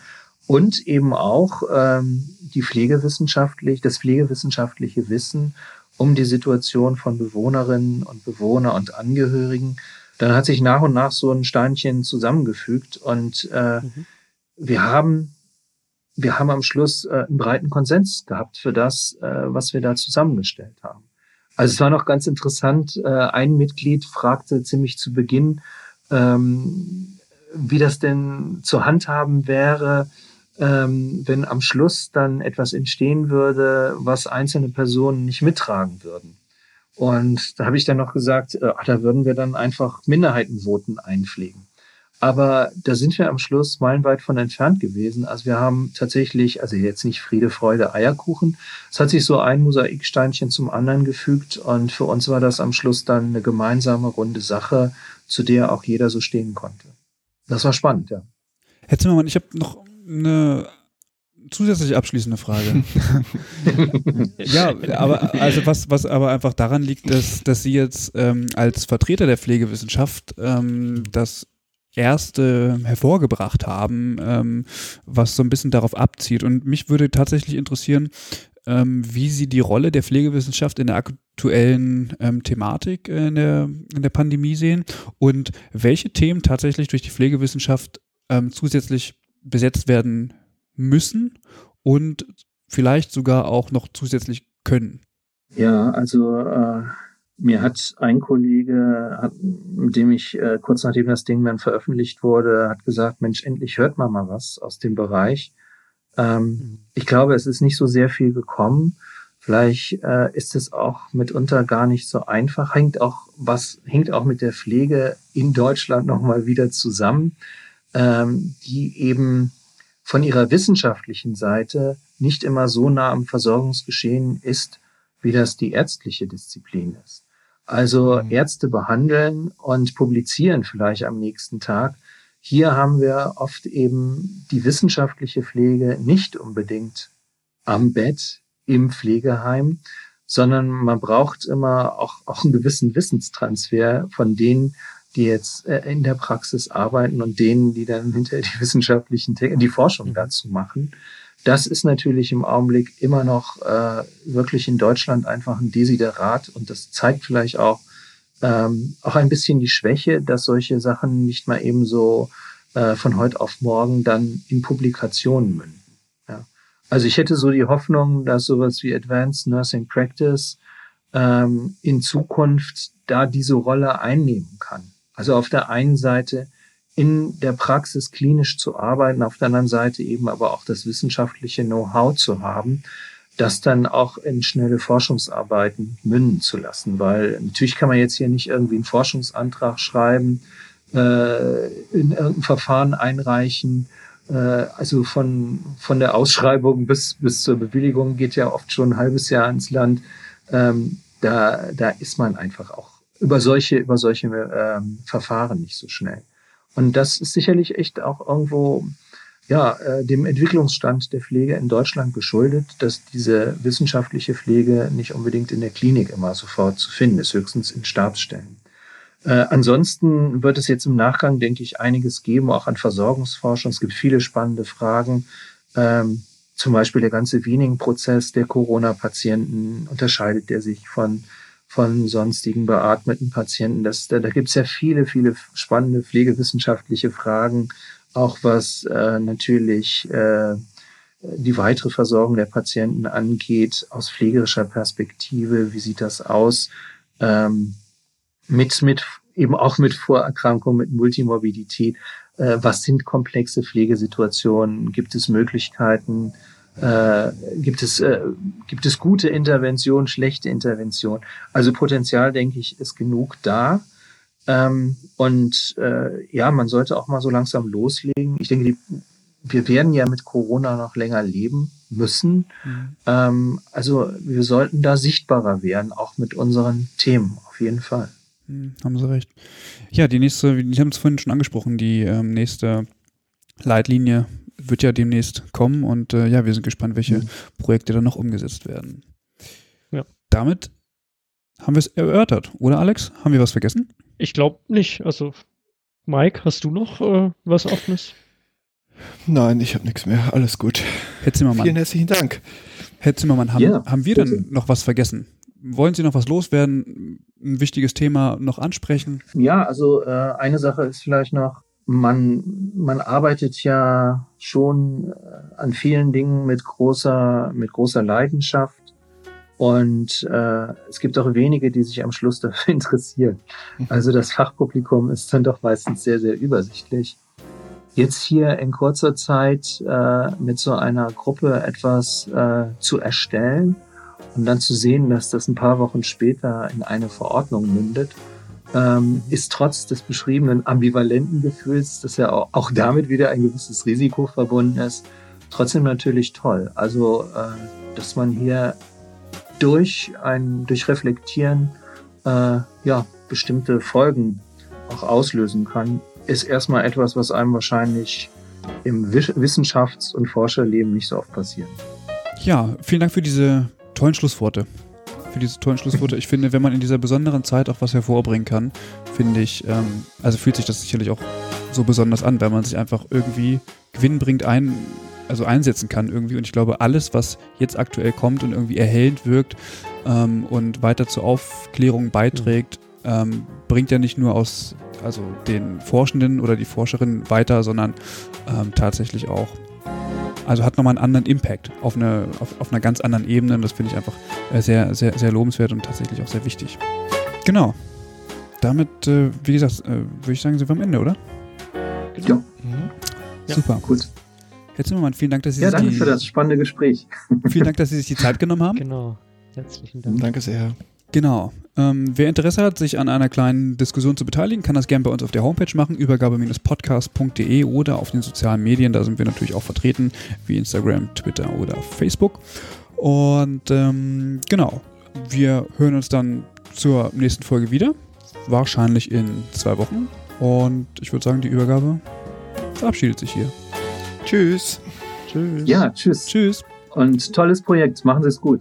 und eben auch ähm, die pflegewissenschaftlich, das pflegewissenschaftliche Wissen um die Situation von Bewohnerinnen und Bewohner und Angehörigen. Dann hat sich nach und nach so ein Steinchen zusammengefügt und äh, mhm. wir haben wir haben am Schluss äh, einen breiten Konsens gehabt für das, äh, was wir da zusammengestellt haben. Also es war noch ganz interessant. Äh, ein Mitglied fragte ziemlich zu Beginn, ähm, wie das denn zu handhaben wäre, ähm, wenn am Schluss dann etwas entstehen würde, was einzelne Personen nicht mittragen würden. Und da habe ich dann noch gesagt, äh, da würden wir dann einfach Minderheitenvoten einpflegen. Aber da sind wir am Schluss meilenweit von entfernt gewesen. Also wir haben tatsächlich, also jetzt nicht Friede, Freude, Eierkuchen. Es hat sich so ein Mosaiksteinchen zum anderen gefügt und für uns war das am Schluss dann eine gemeinsame runde Sache, zu der auch jeder so stehen konnte. Das war spannend, ja. Herr Zimmermann, ich habe noch eine zusätzliche abschließende Frage. ja, aber also was, was aber einfach daran liegt, dass, dass Sie jetzt ähm, als Vertreter der Pflegewissenschaft ähm, das erste hervorgebracht haben, ähm, was so ein bisschen darauf abzieht. Und mich würde tatsächlich interessieren, ähm, wie Sie die Rolle der Pflegewissenschaft in der aktuellen ähm, Thematik in der, in der Pandemie sehen und welche Themen tatsächlich durch die Pflegewissenschaft ähm, zusätzlich besetzt werden müssen und vielleicht sogar auch noch zusätzlich können. Ja, also äh, mir hat ein Kollege, hat, mit dem ich äh, kurz nachdem das Ding dann veröffentlicht wurde, hat gesagt, Mensch, endlich hört man mal was aus dem Bereich. Ähm, mhm. Ich glaube, es ist nicht so sehr viel gekommen. Vielleicht äh, ist es auch mitunter gar nicht so einfach. Hängt auch was hängt auch mit der Pflege in Deutschland noch mal wieder zusammen ähm, die eben von ihrer wissenschaftlichen Seite nicht immer so nah am Versorgungsgeschehen ist, wie das die ärztliche Disziplin ist. Also mhm. Ärzte behandeln und publizieren vielleicht am nächsten Tag. Hier haben wir oft eben die wissenschaftliche Pflege nicht unbedingt am Bett im Pflegeheim, sondern man braucht immer auch, auch einen gewissen Wissenstransfer von denen, die jetzt äh, in der Praxis arbeiten und denen, die dann hinterher die wissenschaftlichen, die Forschung mhm. dazu machen. Das ist natürlich im Augenblick immer noch äh, wirklich in Deutschland einfach ein Desiderat und das zeigt vielleicht auch ähm, auch ein bisschen die Schwäche, dass solche Sachen nicht mal eben so äh, von heute auf morgen dann in Publikationen münden. Ja. Also ich hätte so die Hoffnung, dass sowas wie Advanced Nursing Practice ähm, in Zukunft da diese Rolle einnehmen kann. Also auf der einen Seite in der Praxis klinisch zu arbeiten, auf der anderen Seite eben aber auch das wissenschaftliche Know-how zu haben, das dann auch in schnelle Forschungsarbeiten münden zu lassen. Weil natürlich kann man jetzt hier nicht irgendwie einen Forschungsantrag schreiben, äh, in irgendein Verfahren einreichen. Äh, also von, von der Ausschreibung bis, bis zur Bewilligung geht ja oft schon ein halbes Jahr ins Land. Ähm, da, da ist man einfach auch über solche, über solche ähm, Verfahren nicht so schnell. Und das ist sicherlich echt auch irgendwo ja, äh, dem Entwicklungsstand der Pflege in Deutschland geschuldet, dass diese wissenschaftliche Pflege nicht unbedingt in der Klinik immer sofort zu finden ist, höchstens in Stabsstellen. Äh, ansonsten wird es jetzt im Nachgang, denke ich, einiges geben, auch an Versorgungsforschung. Es gibt viele spannende Fragen. Ähm, zum Beispiel der ganze Weaning-Prozess der Corona-Patienten unterscheidet der sich von von sonstigen beatmeten Patienten. Das, da da gibt es ja viele, viele spannende pflegewissenschaftliche Fragen, auch was äh, natürlich äh, die weitere Versorgung der Patienten angeht, aus pflegerischer Perspektive, wie sieht das aus? Ähm, mit, mit, eben auch mit Vorerkrankungen, mit Multimorbidität. Äh, was sind komplexe Pflegesituationen? Gibt es Möglichkeiten? Äh, gibt es, äh, gibt es gute Intervention, schlechte Intervention? Also Potenzial, denke ich, ist genug da. Ähm, und äh, ja, man sollte auch mal so langsam loslegen. Ich denke, die wir werden ja mit Corona noch länger leben müssen. Mhm. Ähm, also wir sollten da sichtbarer werden, auch mit unseren Themen, auf jeden Fall. Mhm, haben Sie recht. Ja, die nächste, die haben es vorhin schon angesprochen, die ähm, nächste Leitlinie wird ja demnächst kommen und äh, ja, wir sind gespannt, welche mhm. Projekte dann noch umgesetzt werden. Ja. Damit haben wir es erörtert, oder Alex? Haben wir was vergessen? Ich glaube nicht. Also, Mike, hast du noch äh, was Offenes? Nein, ich habe nichts mehr. Alles gut. Herr Zimmermann. Vielen herzlichen Dank. Herr Zimmermann, haben, ja, haben wir denn noch was vergessen? Wollen Sie noch was loswerden? Ein wichtiges Thema noch ansprechen? Ja, also äh, eine Sache ist vielleicht noch, man, man arbeitet ja schon äh, an vielen Dingen mit großer, mit großer Leidenschaft. Und äh, es gibt auch wenige, die sich am Schluss dafür interessieren. Also das Fachpublikum ist dann doch meistens sehr, sehr übersichtlich jetzt hier in kurzer Zeit äh, mit so einer Gruppe etwas äh, zu erstellen und dann zu sehen, dass das ein paar Wochen später in eine Verordnung mündet, ähm, ist trotz des beschriebenen ambivalenten Gefühls, dass ja auch, auch damit wieder ein gewisses Risiko verbunden ist, trotzdem natürlich toll. Also, äh, dass man hier durch ein, durch Reflektieren, äh, ja, bestimmte Folgen auch auslösen kann, ist erstmal etwas, was einem wahrscheinlich im Wissenschafts- und Forscherleben nicht so oft passiert. Ja, vielen Dank für diese tollen Schlussworte. Für diese tollen Schlussworte. Ich finde, wenn man in dieser besonderen Zeit auch was hervorbringen kann, finde ich, ähm, also fühlt sich das sicherlich auch so besonders an, weil man sich einfach irgendwie gewinnbringend ein, also einsetzen kann irgendwie. Und ich glaube, alles, was jetzt aktuell kommt und irgendwie erhellend wirkt ähm, und weiter zur Aufklärung beiträgt, ähm, bringt ja nicht nur aus also den Forschenden oder die Forscherin weiter, sondern ähm, tatsächlich auch. Also hat nochmal einen anderen Impact auf, eine, auf, auf einer ganz anderen Ebene. Und das finde ich einfach äh, sehr, sehr, sehr lobenswert und tatsächlich auch sehr wichtig. Genau. Damit, äh, wie gesagt, äh, würde ich sagen, sind wir am Ende, oder? Ja. Mhm. Super. Gut. Herr Zimmermann, vielen Dank, dass Sie ja, sich danke die, für das spannende Gespräch. vielen Dank, dass Sie sich die Zeit genommen haben. Genau. Herzlichen Dank. Danke sehr. Genau. Ähm, wer Interesse hat, sich an einer kleinen Diskussion zu beteiligen, kann das gerne bei uns auf der Homepage machen, übergabe-podcast.de oder auf den sozialen Medien. Da sind wir natürlich auch vertreten, wie Instagram, Twitter oder Facebook. Und ähm, genau, wir hören uns dann zur nächsten Folge wieder. Wahrscheinlich in zwei Wochen. Und ich würde sagen, die Übergabe verabschiedet sich hier. Tschüss. Tschüss. Ja, tschüss. Tschüss. Und tolles Projekt. Machen Sie es gut.